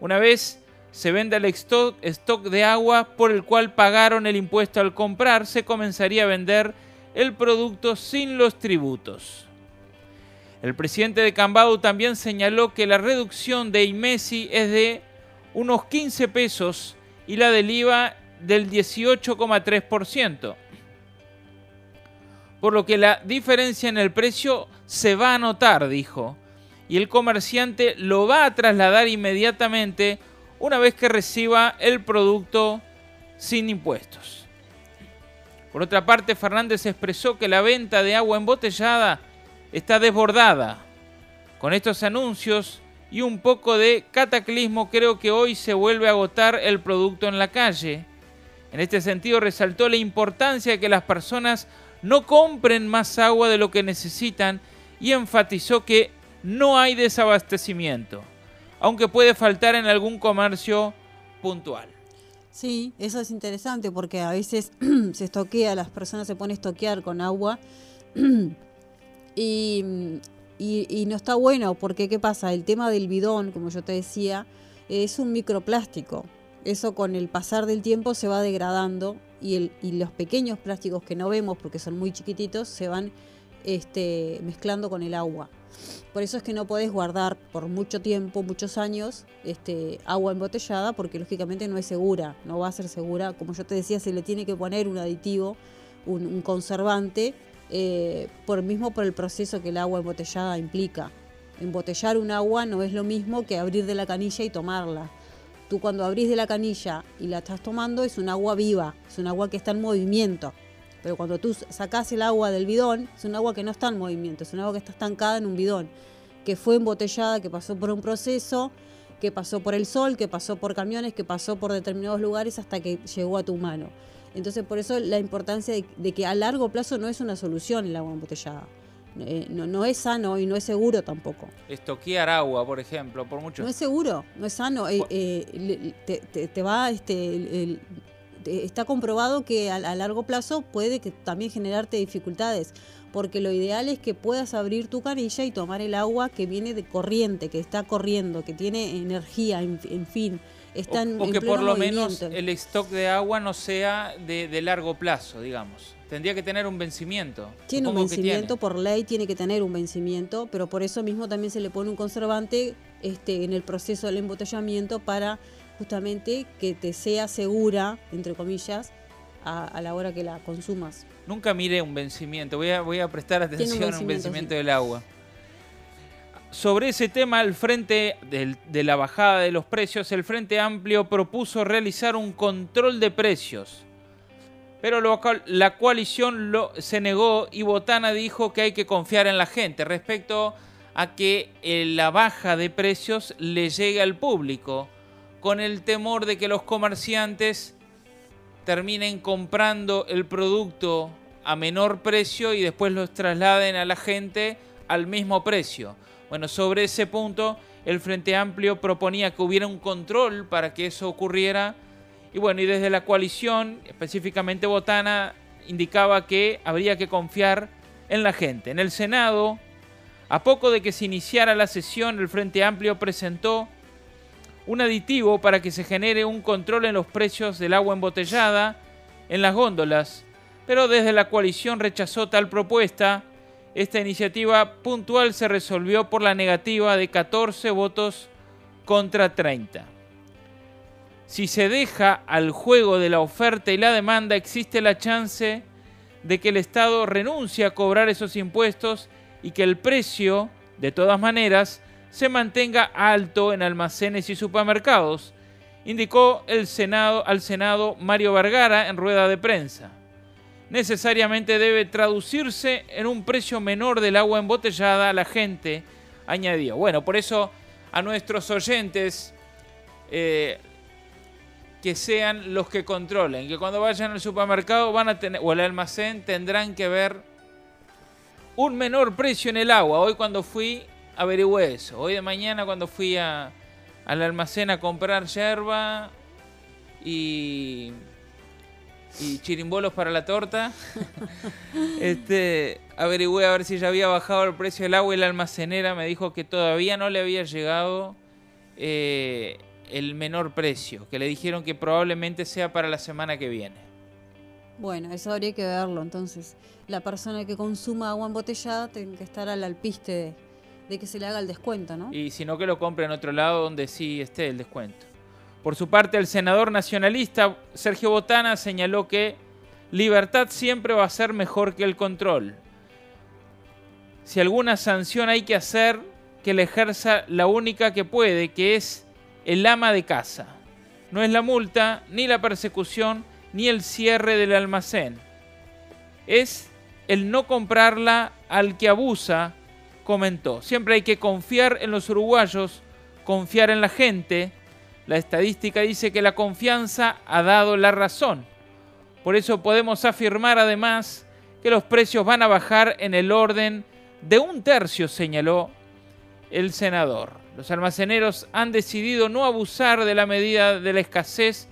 Una vez se venda el stock, de agua por el cual pagaron el impuesto al comprar, se comenzaría a vender el producto sin los tributos. El presidente de Cambado también señaló que la reducción de IMESI es de unos 15 pesos y la del IVA del 18,3%. Por lo que la diferencia en el precio se va a notar, dijo, y el comerciante lo va a trasladar inmediatamente una vez que reciba el producto sin impuestos. Por otra parte, Fernández expresó que la venta de agua embotellada está desbordada. Con estos anuncios y un poco de cataclismo creo que hoy se vuelve a agotar el producto en la calle. En este sentido resaltó la importancia de que las personas no compren más agua de lo que necesitan y enfatizó que no hay desabastecimiento, aunque puede faltar en algún comercio puntual. Sí, eso es interesante porque a veces se estoquea, las personas se ponen a estoquear con agua y, y, no está bueno porque ¿qué pasa? El tema del bidón, como yo te decía, es un microplástico. Eso con el pasar del tiempo se va degradando y, los pequeños plásticos que no vemos porque son muy chiquititos se van este, mezclando con el agua. Por eso es que no podés guardar por mucho tiempo, muchos años, este, agua embotellada, porque lógicamente no es segura, no va a ser segura. Como yo te decía, se le tiene que poner un aditivo, un, conservante, eh, por mismo por el proceso que el agua embotellada implica. Embotellar un agua no es lo mismo que abrir de la canilla y tomarla. Tú cuando abrís de la canilla y la estás tomando es un agua viva, es un agua que está en movimiento. Pero cuando tú sacás el agua del bidón, es un agua que no está en movimiento, es un agua que está estancada en un bidón, que fue embotellada, que pasó por un proceso, que pasó por el sol, que pasó por camiones, que pasó por determinados lugares hasta que llegó a tu mano. Entonces, por eso la importancia de, que a largo plazo no es una solución el agua embotellada. Eh, no, es sano y no es seguro tampoco. Estoquear agua, por ejemplo, por mucho. No es seguro, no es sano. Eh, eh, te, va, este, está comprobado que a, largo plazo puede que también generarte dificultades, porque lo ideal es que puedas abrir tu canilla y tomar el agua que viene de corriente, que está corriendo, que tiene energía, en, fin. Está o, en, que por lo menos el stock de agua no sea de, largo plazo, digamos. Tendría que tener un vencimiento. Tiene un vencimiento, por ley tiene que tener un vencimiento, pero por eso mismo también se le pone un conservante este, en el proceso del embotellamiento para justamente que te sea segura, entre comillas, a, la hora que la consumas. Nunca mire un vencimiento, voy a, voy a prestar atención a un vencimiento del agua. Sobre ese tema, el Frente de la bajada de los precios, el Frente Amplio propuso realizar un control de precios. Pero la coalición se negó y Botana dijo que hay que confiar en la gente respecto a que eh, la baja de precios le llegue al público con el temor de que los comerciantes terminen comprando el producto a menor precio y después los trasladen a la gente al mismo precio. Bueno, sobre ese punto el Frente Amplio proponía que hubiera un control para que eso ocurriera. Y bueno, y desde la coalición, específicamente Botana, indicaba que habría que confiar en la gente. En el Senado, a poco de que se iniciara la sesión, el Frente Amplio presentó un aditivo para que se genere un control en los precios del agua embotellada en las góndolas, pero desde la coalición rechazó tal propuesta. Esta iniciativa puntual se resolvió por la negativa de 14 votos contra 30. Si se deja al juego de la oferta y la demanda, existe la chance de que el Estado renuncie a cobrar esos impuestos y que el precio, de todas maneras, se mantenga alto en almacenes y supermercados, indicó el Senado, al Senado Mario Vergara en rueda de prensa. Necesariamente debe traducirse en un precio menor del agua embotellada a la gente, añadió. Bueno, por eso a nuestros oyentes eh, que sean los que controlen, que cuando vayan al supermercado van a tener, o al almacén tendrán que ver un menor precio en el agua. Hoy cuando fui averigüé eso. Hoy de mañana cuando fui a, al almacén a comprar yerba y, y chirimbolos para la torta. este, averigüé a ver si ya había bajado el precio del agua y la almacenera me dijo que todavía no le había llegado eh, el menor precio, que le dijeron que probablemente sea para la semana que viene. Bueno, eso habría que verlo. Entonces, la persona que consuma agua embotellada tiene que estar al alpiste de, de que se le haga el descuento, ¿no? Y si no, que lo compre en otro lado donde sí esté el descuento. Por su parte, el senador nacionalista Sergio Botana señaló que libertad siempre va a ser mejor que el control. Si alguna sanción hay que hacer, que la ejerza la única que puede, que es el ama de casa. No es la multa, ni la persecución, ni el cierre del almacén. Es el no comprarla al que abusa, comentó. Siempre hay que confiar en los uruguayos, confiar en la gente. La estadística dice que la confianza ha dado la razón. Por eso podemos afirmar además que los precios van a bajar en el orden de un tercio, señaló el senador. Los almaceneros han decidido no abusar de la medida de la escasez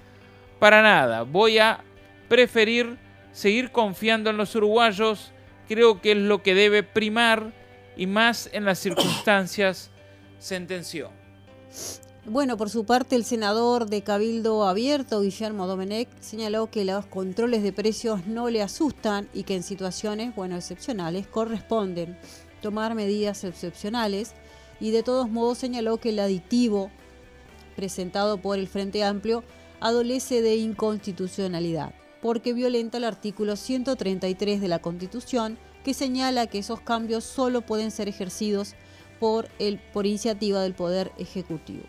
para nada. Voy a preferir seguir confiando en los uruguayos. Creo que es lo que debe primar y más en las circunstancias, sentenció. Bueno, por su parte, el senador de Cabildo Abierto, Guillermo Domenech, señaló que los controles de precios no le asustan y que en situaciones, bueno, excepcionales, corresponden tomar medidas excepcionales y de todos modos señaló que el aditivo presentado por el Frente Amplio adolece de inconstitucionalidad, porque violenta el artículo 133 de la Constitución que señala que esos cambios solo pueden ser ejercidos por, el, por iniciativa del Poder Ejecutivo.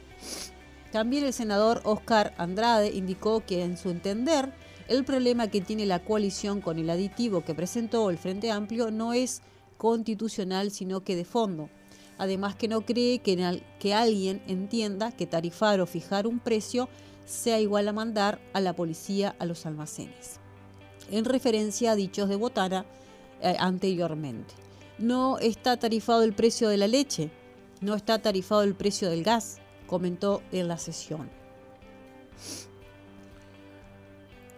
También el senador Oscar Andrade indicó que, en su entender, el problema que tiene la coalición con el aditivo que presentó el Frente Amplio no es constitucional, sino que de fondo. Además que no cree que, que alguien entienda que tarifar o fijar un precio sea igual a mandar a la policía a los almacenes. En referencia a dichos de Botana, eh, anteriormente. No está tarifado el precio de la leche, no está tarifado el precio del gas, comentó en la sesión.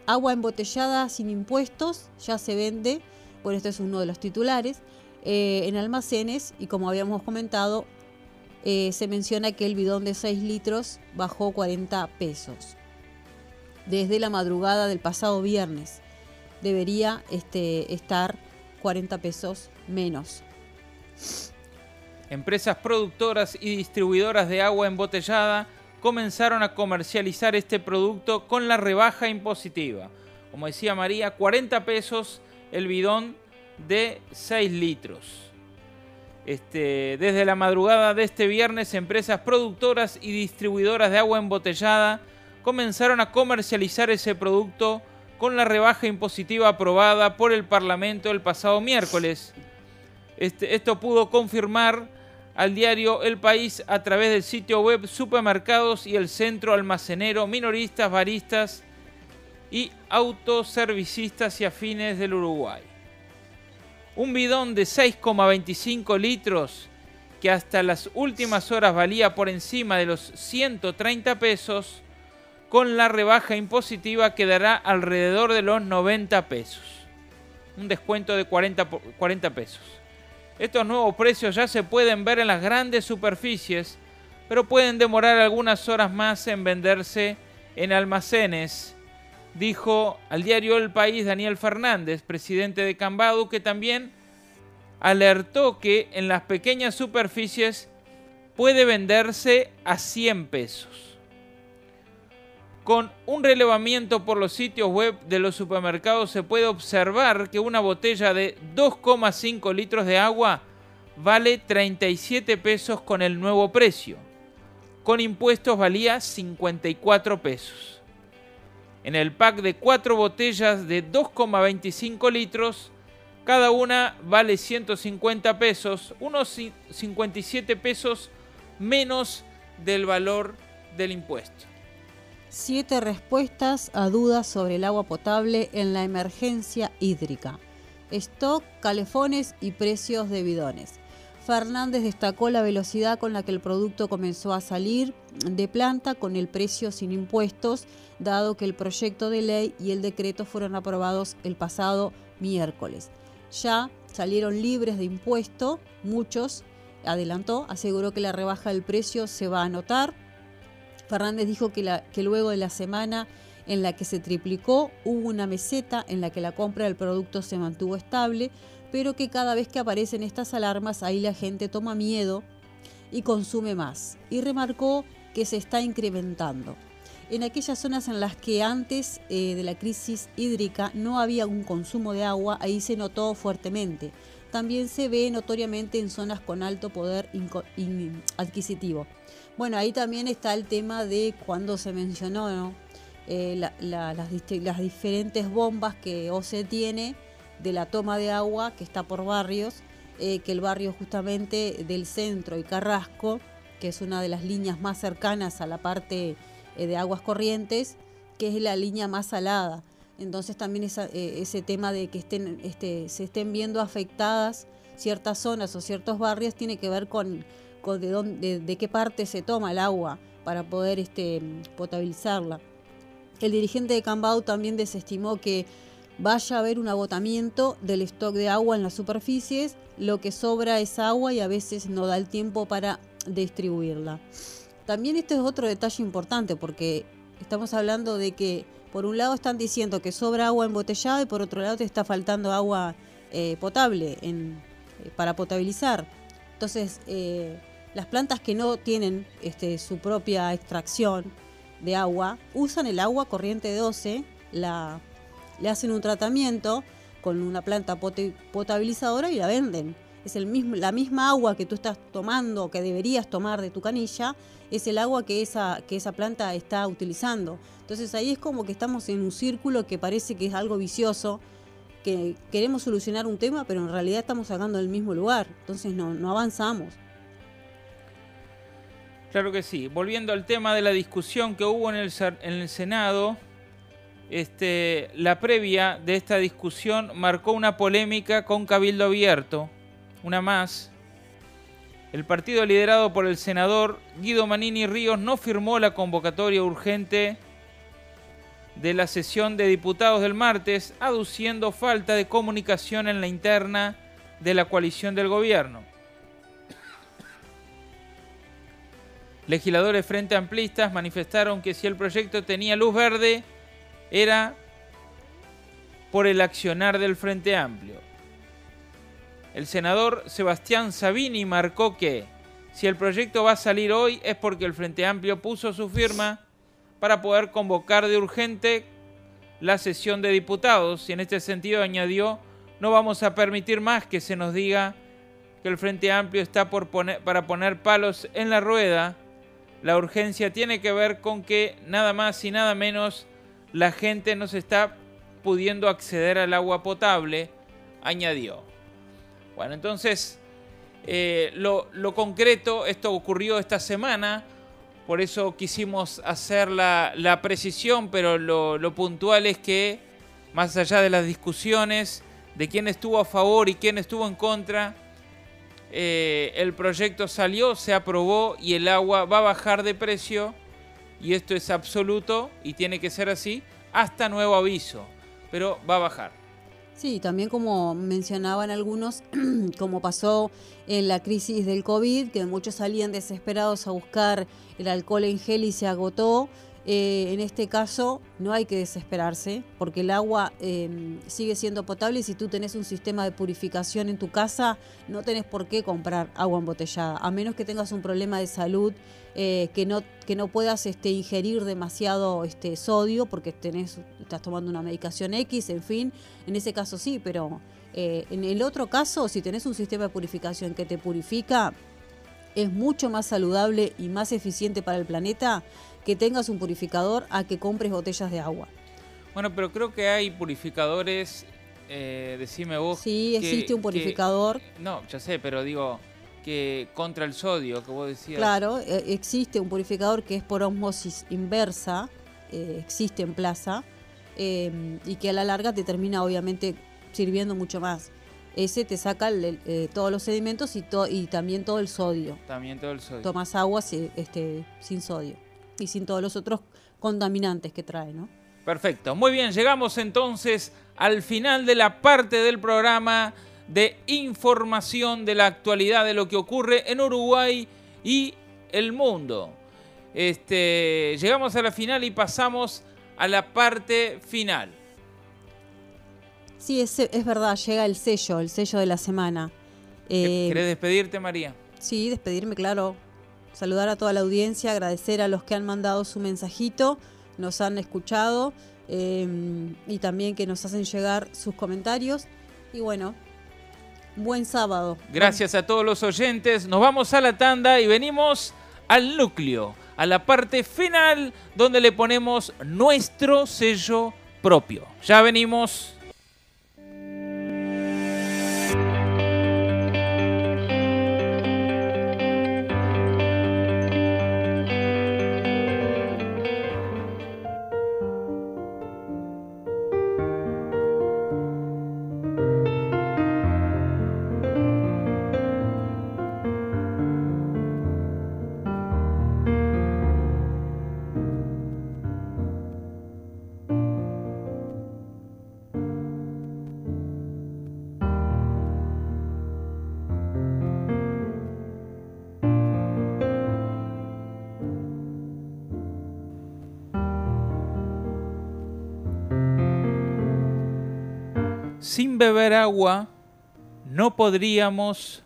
Agua embotellada sin impuestos ya se vende, por esto es uno de los titulares, eh, en almacenes y como habíamos comentado, eh, se menciona que el bidón de 6 litros bajó 40 pesos desde la madrugada del pasado viernes. Debería este, estar 40 pesos menos. Empresas productoras y distribuidoras de agua embotellada comenzaron a comercializar este producto con la rebaja impositiva. Como decía María, 40 pesos el bidón de 6 litros. Este, desde la madrugada de este viernes, empresas productoras y distribuidoras de agua embotellada comenzaron a comercializar ese producto con la rebaja impositiva aprobada por el Parlamento el pasado miércoles. Este, esto pudo confirmar al diario El País a través del sitio web Supermercados y el Centro Almacenero Minoristas, Baristas y Autoservicistas y Afines del Uruguay. Un bidón de 6,25 litros que hasta las últimas horas valía por encima de los 130 pesos con la rebaja impositiva quedará alrededor de los 90 pesos. Un descuento de 40, 40 pesos. Estos nuevos precios ya se pueden ver en las grandes superficies, pero pueden demorar algunas horas más en venderse en almacenes, dijo al diario El País Daniel Fernández, presidente de Cambadu, que también alertó que en las pequeñas superficies puede venderse a 100 pesos con un relevamiento por los sitios web de los supermercados se puede observar que una botella de 2,5 litros de agua vale 37 pesos con el nuevo precio. Con impuestos valía 54 pesos. En el pack de 4 botellas de 2,25 litros, cada una vale 150 pesos, unos 57 pesos menos del valor del impuesto. Siete respuestas a dudas sobre el agua potable en la emergencia hídrica. Stock, calefones y precios de bidones. Fernández destacó la velocidad con la que el producto comenzó a salir de planta con el precio sin impuestos, dado que el proyecto de ley y el decreto fueron aprobados el pasado miércoles. Ya salieron libres de impuesto, muchos, adelantó, aseguró que la rebaja del precio se va a notar. Fernández dijo que, luego de la semana en la que se triplicó, hubo una meseta en la que la compra del producto se mantuvo estable, pero que cada vez que aparecen estas alarmas ahí la gente toma miedo y consume más. Y remarcó que se está incrementando. En aquellas zonas en las que antes eh, de la crisis hídrica no había un consumo de agua, ahí se notó fuertemente. También se ve notoriamente en zonas con alto poder adquisitivo. Bueno, ahí también está el tema de cuando se mencionó eh, las, diferentes bombas que OCE tiene de la toma de agua que está por barrios, eh, que el barrio justamente del centro y Carrasco, que es una de las líneas más cercanas a la parte eh, de aguas corrientes, que es la línea más salada. Entonces también eh, ese tema de que estén, este, se estén viendo afectadas ciertas zonas o ciertos barrios tiene que ver con, de, dónde, de, qué parte se toma el agua para poder este, potabilizarla. El dirigente de Cambau también desestimó que vaya a haber un agotamiento del stock de agua en las superficies, lo que sobra es agua y a veces no da el tiempo para distribuirla. También este es otro detalle importante porque estamos hablando de que por un lado están diciendo que sobra agua embotellada y por otro lado te está faltando agua eh, potable eh, para potabilizar. Entonces, eh, las plantas que no tienen este, su propia extracción de agua usan el agua corriente 12, la le hacen un tratamiento con una planta potabilizadora y la venden. Es el mismo, la misma agua que tú estás tomando, que deberías tomar de tu canilla, es el agua que esa, que esa planta está utilizando. Entonces ahí es como que estamos en un círculo que parece que es algo vicioso, que queremos solucionar un tema, pero en realidad estamos sacando del mismo lugar. Entonces no, no avanzamos. Claro que sí. Volviendo al tema de la discusión que hubo en el, en el Senado, este, la previa de esta discusión marcó una polémica con Cabildo Abierto, una más. El partido liderado por el senador Guido Manini Ríos no firmó la convocatoria urgente de la sesión de diputados del martes, aduciendo falta de comunicación en la interna de la coalición del gobierno. Legisladores frente amplistas manifestaron que si el proyecto tenía luz verde, era por el accionar del Frente Amplio. El senador Sebastián Sabini marcó que si el proyecto va a salir hoy es porque el Frente Amplio puso su firma para poder convocar de urgente la sesión de diputados y en este sentido añadió no vamos a permitir más que se nos diga que el Frente Amplio está por poner, para poner palos en la rueda. La urgencia tiene que ver con que nada más y nada menos la gente no se está pudiendo acceder al agua potable, añadió. Bueno, entonces, eh, lo, concreto, esto ocurrió esta semana, por eso quisimos hacer la, precisión, pero lo, puntual es que, más allá de las discusiones de quién estuvo a favor y quién estuvo en contra, eh, el proyecto salió, se aprobó y el agua va a bajar de precio y esto es absoluto y tiene que ser así hasta nuevo aviso, pero va a bajar. Sí, también como mencionaban algunos, como pasó en la crisis del COVID, que muchos salían desesperados a buscar el alcohol en gel y se agotó, eh, en este caso no hay que desesperarse porque el agua em, sigue siendo potable y si tú tenés un sistema de purificación en tu casa no tenés por qué comprar agua embotellada, a menos que tengas un problema de salud eh, que, no, que no puedas este, ingerir demasiado este, sodio porque tenés, estás tomando una medicación X, en fin, en ese caso sí, pero eh, en el otro caso, si tenés un sistema de purificación que te purifica, es mucho más saludable y más eficiente para el planeta que tengas un purificador a que compres botellas de agua. Bueno, pero creo que hay purificadores, eh, decime vos. Sí, existe un purificador. no, ya sé, pero digo que contra el sodio que vos decías. Claro, eh, existe un purificador que es por osmosis inversa, eh, existe en plaza, y que a la larga te termina obviamente sirviendo mucho más. Ese te saca eh, todos los sedimentos y, y también todo el sodio. También todo el sodio. Tomas agua este, sin sodio y sin todos los otros contaminantes que trae, ¿no? Perfecto. Muy bien, llegamos entonces al final de la parte del programa de información de la actualidad de lo que ocurre en Uruguay y el mundo. Este, llegamos a la final y pasamos a la parte final. Sí, es, es verdad, llega el sello, el sello de la semana. Eh, ¿Querés despedirte, María? Sí, despedirme, claro. Saludar a toda la audiencia, agradecer a los que han mandado su mensajito, nos han escuchado eh, y también que nos hacen llegar sus comentarios. Y bueno, buen sábado. Gracias a todos los oyentes. Nos vamos a la tanda y venimos al núcleo, a la parte final donde le ponemos nuestro sello propio. Ya venimos. No podríamos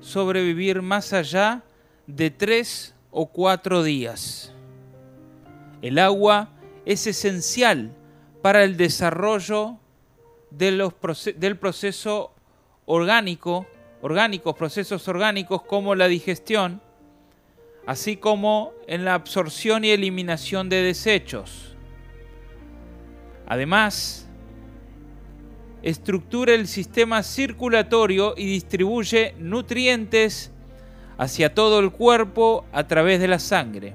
sobrevivir más allá de tres o cuatro días. El agua es esencial para el desarrollo del proceso orgánico, orgánicos, procesos orgánicos como la digestión, así como en la absorción y eliminación de desechos. Además, estructura el sistema circulatorio y distribuye nutrientes hacia todo el cuerpo a través de la sangre.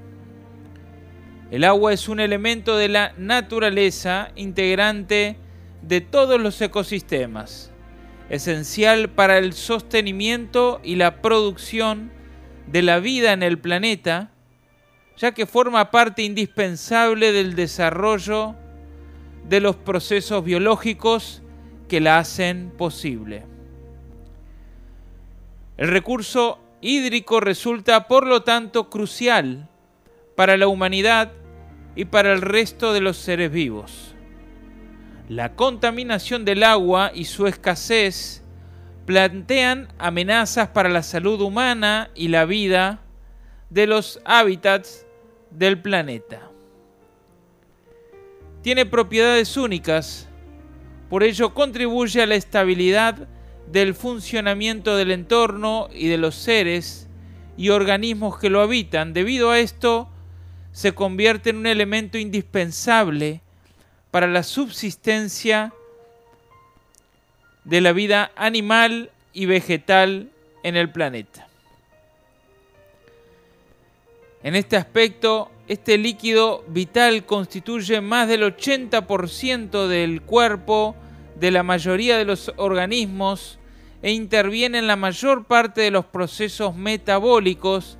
El agua es un elemento de la naturaleza integrante de todos los ecosistemas, esencial para el sostenimiento y la producción de la vida en el planeta, ya que forma parte indispensable del desarrollo de los procesos biológicos que la hacen posible. El recurso hídrico resulta, por lo tanto, crucial para la humanidad y para el resto de los seres vivos. La contaminación del agua y su escasez plantean amenazas para la salud humana y la vida de los hábitats del planeta. Tiene propiedades únicas por ello contribuye a la estabilidad del funcionamiento del entorno y de los seres y organismos que lo habitan. Debido a esto, se convierte en un elemento indispensable para la subsistencia de la vida animal y vegetal en el planeta. En este aspecto, este líquido vital constituye más del 80% del cuerpo de la mayoría de los organismos e interviene en la mayor parte de los procesos metabólicos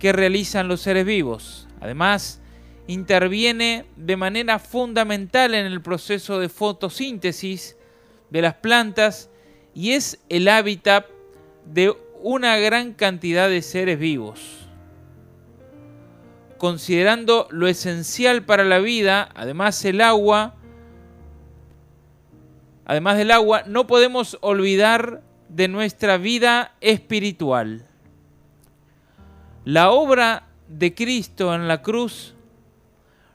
que realizan los seres vivos. Además, interviene de manera fundamental en el proceso de fotosíntesis de las plantas y es el hábitat de una gran cantidad de seres vivos considerando lo esencial para la vida, además el agua, además del agua, no podemos olvidar de nuestra vida espiritual. La obra de Cristo en la cruz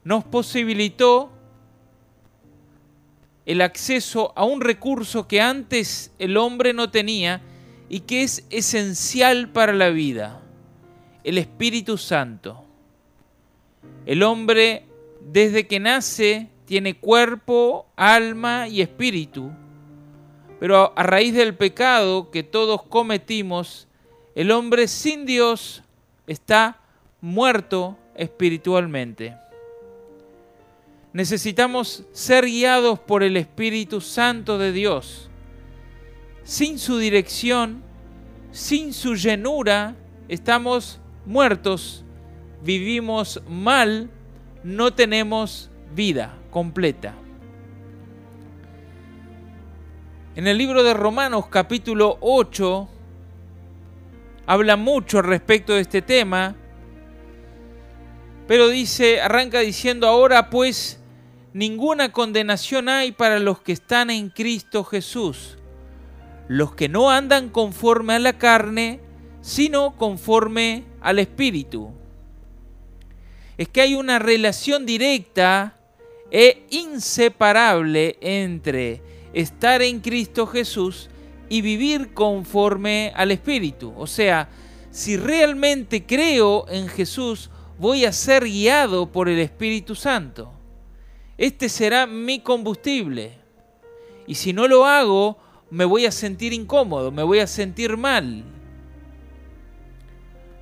nos posibilitó el acceso a un recurso que antes el hombre no tenía y que es esencial para la vida, el Espíritu Santo. El hombre desde que nace tiene cuerpo, alma y espíritu, pero a raíz del pecado que todos cometimos, el hombre sin Dios está muerto espiritualmente. Necesitamos ser guiados por el Espíritu Santo de Dios sin su dirección, sin su llenura, estamos muertos, vivimos mal, no tenemos vida completa. En el libro de Romanos capítulo 8 habla mucho respecto de este tema, pero dice, arranca diciendo ahora pues ninguna condenación hay para los que están en Cristo Jesús, los que no andan conforme a la carne, sino conforme al Espíritu. Es que hay una relación directa e inseparable entre estar en Cristo Jesús y vivir conforme al Espíritu. O sea, si realmente creo en Jesús, voy a ser guiado por el Espíritu Santo. Este será mi combustible. Y si no lo hago, me voy a sentir incómodo, me voy a sentir mal.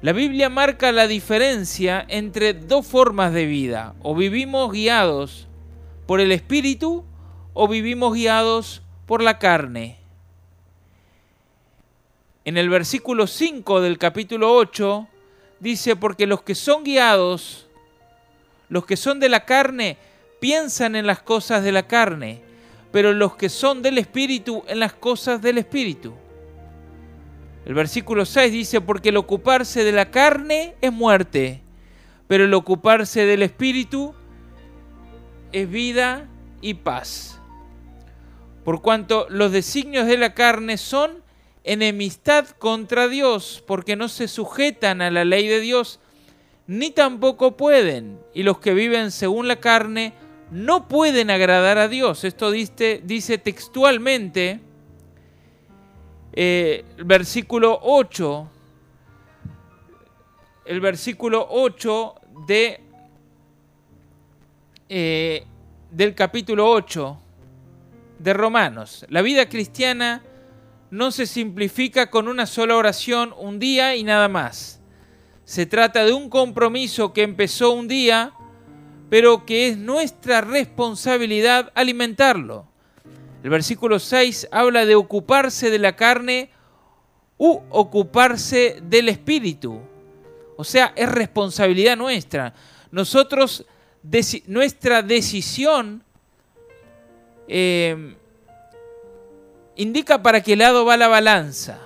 La Biblia marca la diferencia entre dos formas de vida. O vivimos guiados por el Espíritu o vivimos guiados por la carne. En el versículo 5 del capítulo 8 dice, porque los que son guiados, los que son de la carne, piensan en las cosas de la carne, pero los que son del Espíritu en las cosas del Espíritu. El versículo 6 dice, porque el ocuparse de la carne es muerte, pero el ocuparse del Espíritu es vida y paz. Por cuanto los designios de la carne son enemistad contra Dios, porque no se sujetan a la ley de Dios, ni tampoco pueden, y los que viven según la carne no pueden agradar a Dios. Esto dice, dice textualmente eh, el versículo 8, el versículo 8 de, eh, del capítulo 8 de Romanos. La vida cristiana no se simplifica con una sola oración un día y nada más. Se trata de un compromiso que empezó un día, pero que es nuestra responsabilidad alimentarlo. El versículo 6 habla de ocuparse de la carne u ocuparse del espíritu. O sea, es responsabilidad nuestra. Nosotros, nuestra decisión eh, indica para qué lado va la balanza.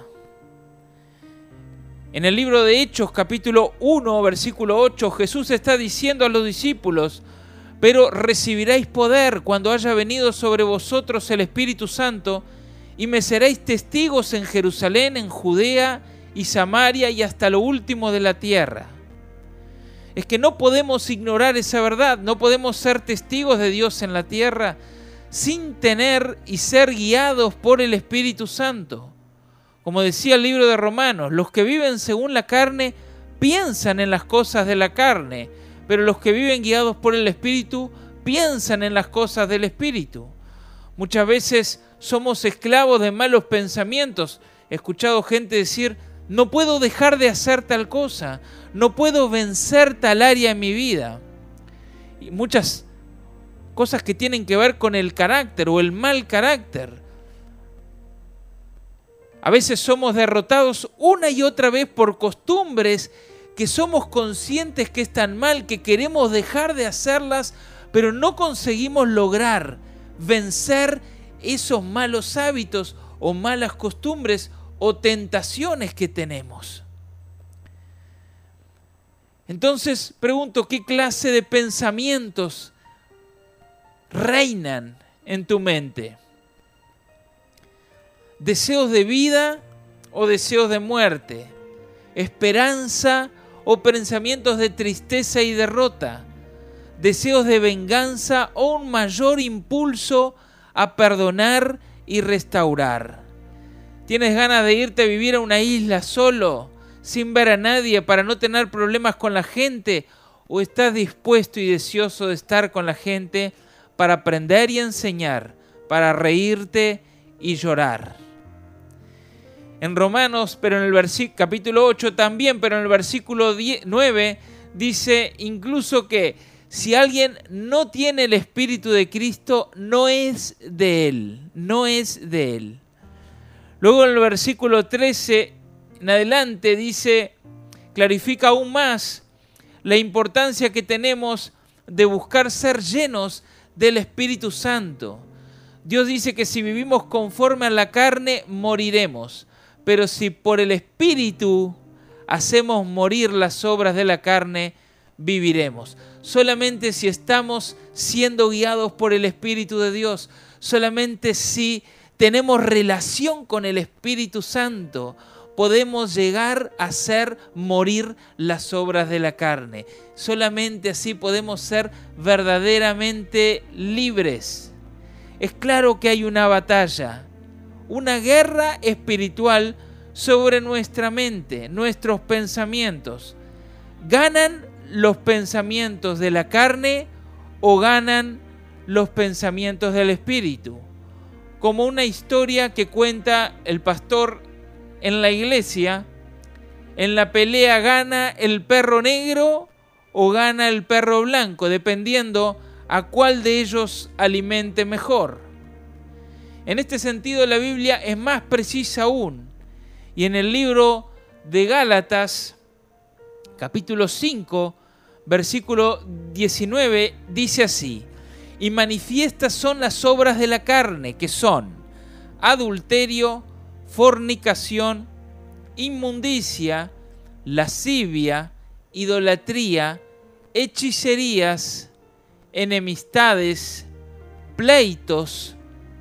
En el libro de Hechos capítulo 1 versículo 8 Jesús está diciendo a los discípulos, pero recibiréis poder cuando haya venido sobre vosotros el Espíritu Santo, y me seréis testigos en Jerusalén, en Judea y Samaria y hasta lo último de la tierra. Es que no podemos ignorar esa verdad, no podemos ser testigos de Dios en la tierra sin tener y ser guiados por el Espíritu Santo. Como decía el libro de Romanos, los que viven según la carne piensan en las cosas de la carne, pero los que viven guiados por el Espíritu piensan en las cosas del Espíritu. Muchas veces somos esclavos de malos pensamientos. He escuchado gente decir, no puedo dejar de hacer tal cosa, no puedo vencer tal área en mi vida. Y muchas cosas que tienen que ver con el carácter o el mal carácter. A veces somos derrotados una y otra vez por costumbres que somos conscientes que están mal, que queremos dejar de hacerlas, pero no conseguimos lograr vencer esos malos hábitos o malas costumbres o tentaciones que tenemos. Entonces pregunto, ¿qué clase de pensamientos reinan en tu mente? ¿Deseos de vida o deseos de muerte? ¿Esperanza o pensamientos de tristeza y derrota, deseos de venganza o un mayor impulso a perdonar y restaurar. ¿Tienes ganas de irte a vivir a una isla solo, sin ver a nadie, para no tener problemas con la gente? ¿O estás dispuesto y deseoso de estar con la gente para aprender y enseñar, para reírte y llorar? En Romanos, pero en el capítulo 8 también, pero en el versículo 9 dice incluso que si alguien no tiene el Espíritu de Cristo, no es de Él, no es de Él. Luego en el versículo 13 en adelante dice, clarifica aún más la importancia que tenemos de buscar ser llenos del Espíritu Santo. Dios dice que si vivimos conforme a la carne, moriremos. Pero si por el Espíritu hacemos morir las obras de la carne, viviremos. Solamente si estamos siendo guiados por el Espíritu de Dios, solamente si tenemos relación con el Espíritu Santo, podemos llegar a hacer morir las obras de la carne. Solamente así podemos ser verdaderamente libres. Es claro que hay una batalla, una guerra espiritual sobre nuestra mente, nuestros pensamientos. ¿Ganan los pensamientos de la carne o ganan los pensamientos del espíritu? Como una historia que cuenta el pastor en la iglesia, en la pelea gana el perro negro o gana el perro blanco, dependiendo a cuál de ellos alimente mejor. En este sentido la Biblia es más precisa aún. Y en el libro de Gálatas, capítulo 5, versículo 19, dice así, y manifiestas son las obras de la carne, que son adulterio, fornicación, inmundicia, lascivia, idolatría, hechicerías, enemistades, pleitos,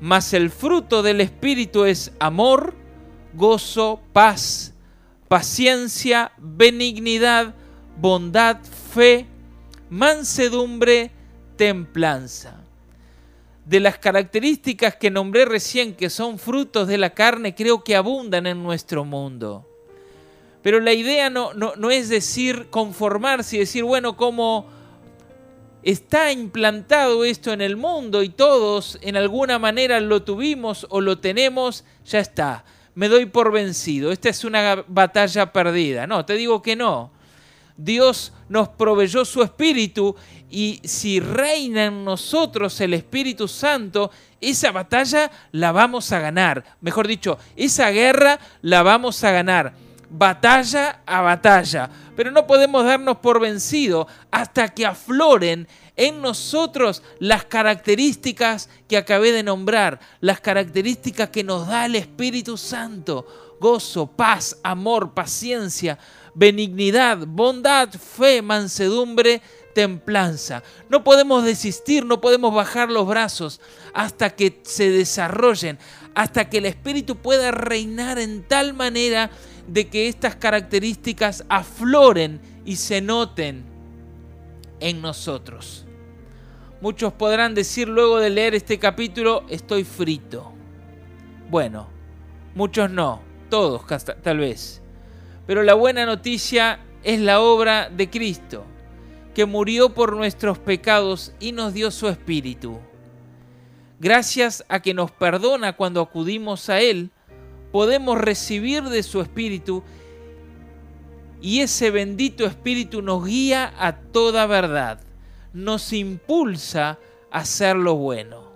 Mas el fruto del Espíritu es amor, gozo, paz, paciencia, benignidad, bondad, fe, mansedumbre, templanza. De las características que nombré recién, que son frutos de la carne, creo que abundan en nuestro mundo. Pero la idea no, no, es decir conformarse y decir, bueno, como está implantado esto en el mundo y todos en alguna manera lo tuvimos o lo tenemos, ya está, me doy por vencido, esta es una batalla perdida. No, te digo que no. Dios nos proveyó su Espíritu y si reina en nosotros el Espíritu Santo, esa batalla la vamos a ganar. Mejor dicho, esa guerra la vamos a ganar batalla a batalla, pero no podemos darnos por vencido hasta que afloren en nosotros las características que acabé de nombrar, las características que nos da el Espíritu Santo, gozo, paz, amor, paciencia, benignidad, bondad, fe, mansedumbre, templanza. No podemos desistir, no podemos bajar los brazos hasta que se desarrollen, hasta que el Espíritu pueda reinar en tal manera de que estas características afloren y se noten en nosotros. Muchos podrán decir luego de leer este capítulo, estoy frito. Bueno, muchos no, todos tal vez. Pero la buena noticia es la obra de Cristo, que murió por nuestros pecados y nos dio su espíritu. Gracias a que nos perdona cuando acudimos a Él, podemos recibir de su Espíritu y ese bendito Espíritu nos guía a toda verdad, nos impulsa a hacer lo bueno.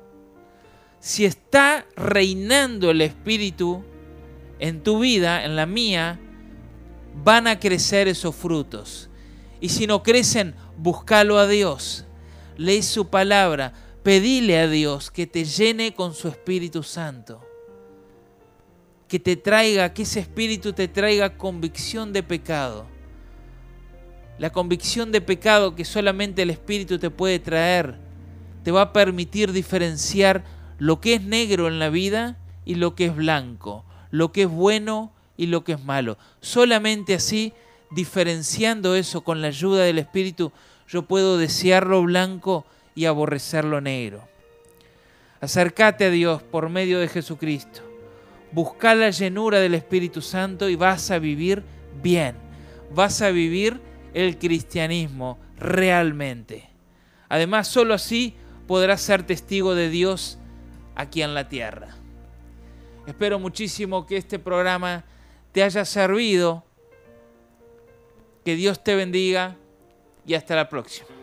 Si está reinando el Espíritu en tu vida, en la mía, van a crecer esos frutos. Y si no crecen, búscalo a Dios. Lee su palabra, pedile a Dios que te llene con su Espíritu Santo que te traiga, que ese espíritu te traiga convicción de pecado. La convicción de pecado que solamente el espíritu te puede traer, te va a permitir diferenciar lo que es negro en la vida y lo que es blanco, lo que es bueno y lo que es malo. Solamente así, diferenciando eso con la ayuda del espíritu, yo puedo desear lo blanco y aborrecer lo negro. Acércate a Dios por medio de Jesucristo Busca la llenura del Espíritu Santo y vas a vivir bien. Vas a vivir el cristianismo realmente. Además, solo así podrás ser testigo de Dios aquí en la tierra. Espero muchísimo que este programa te haya servido. Que Dios te bendiga y hasta la próxima.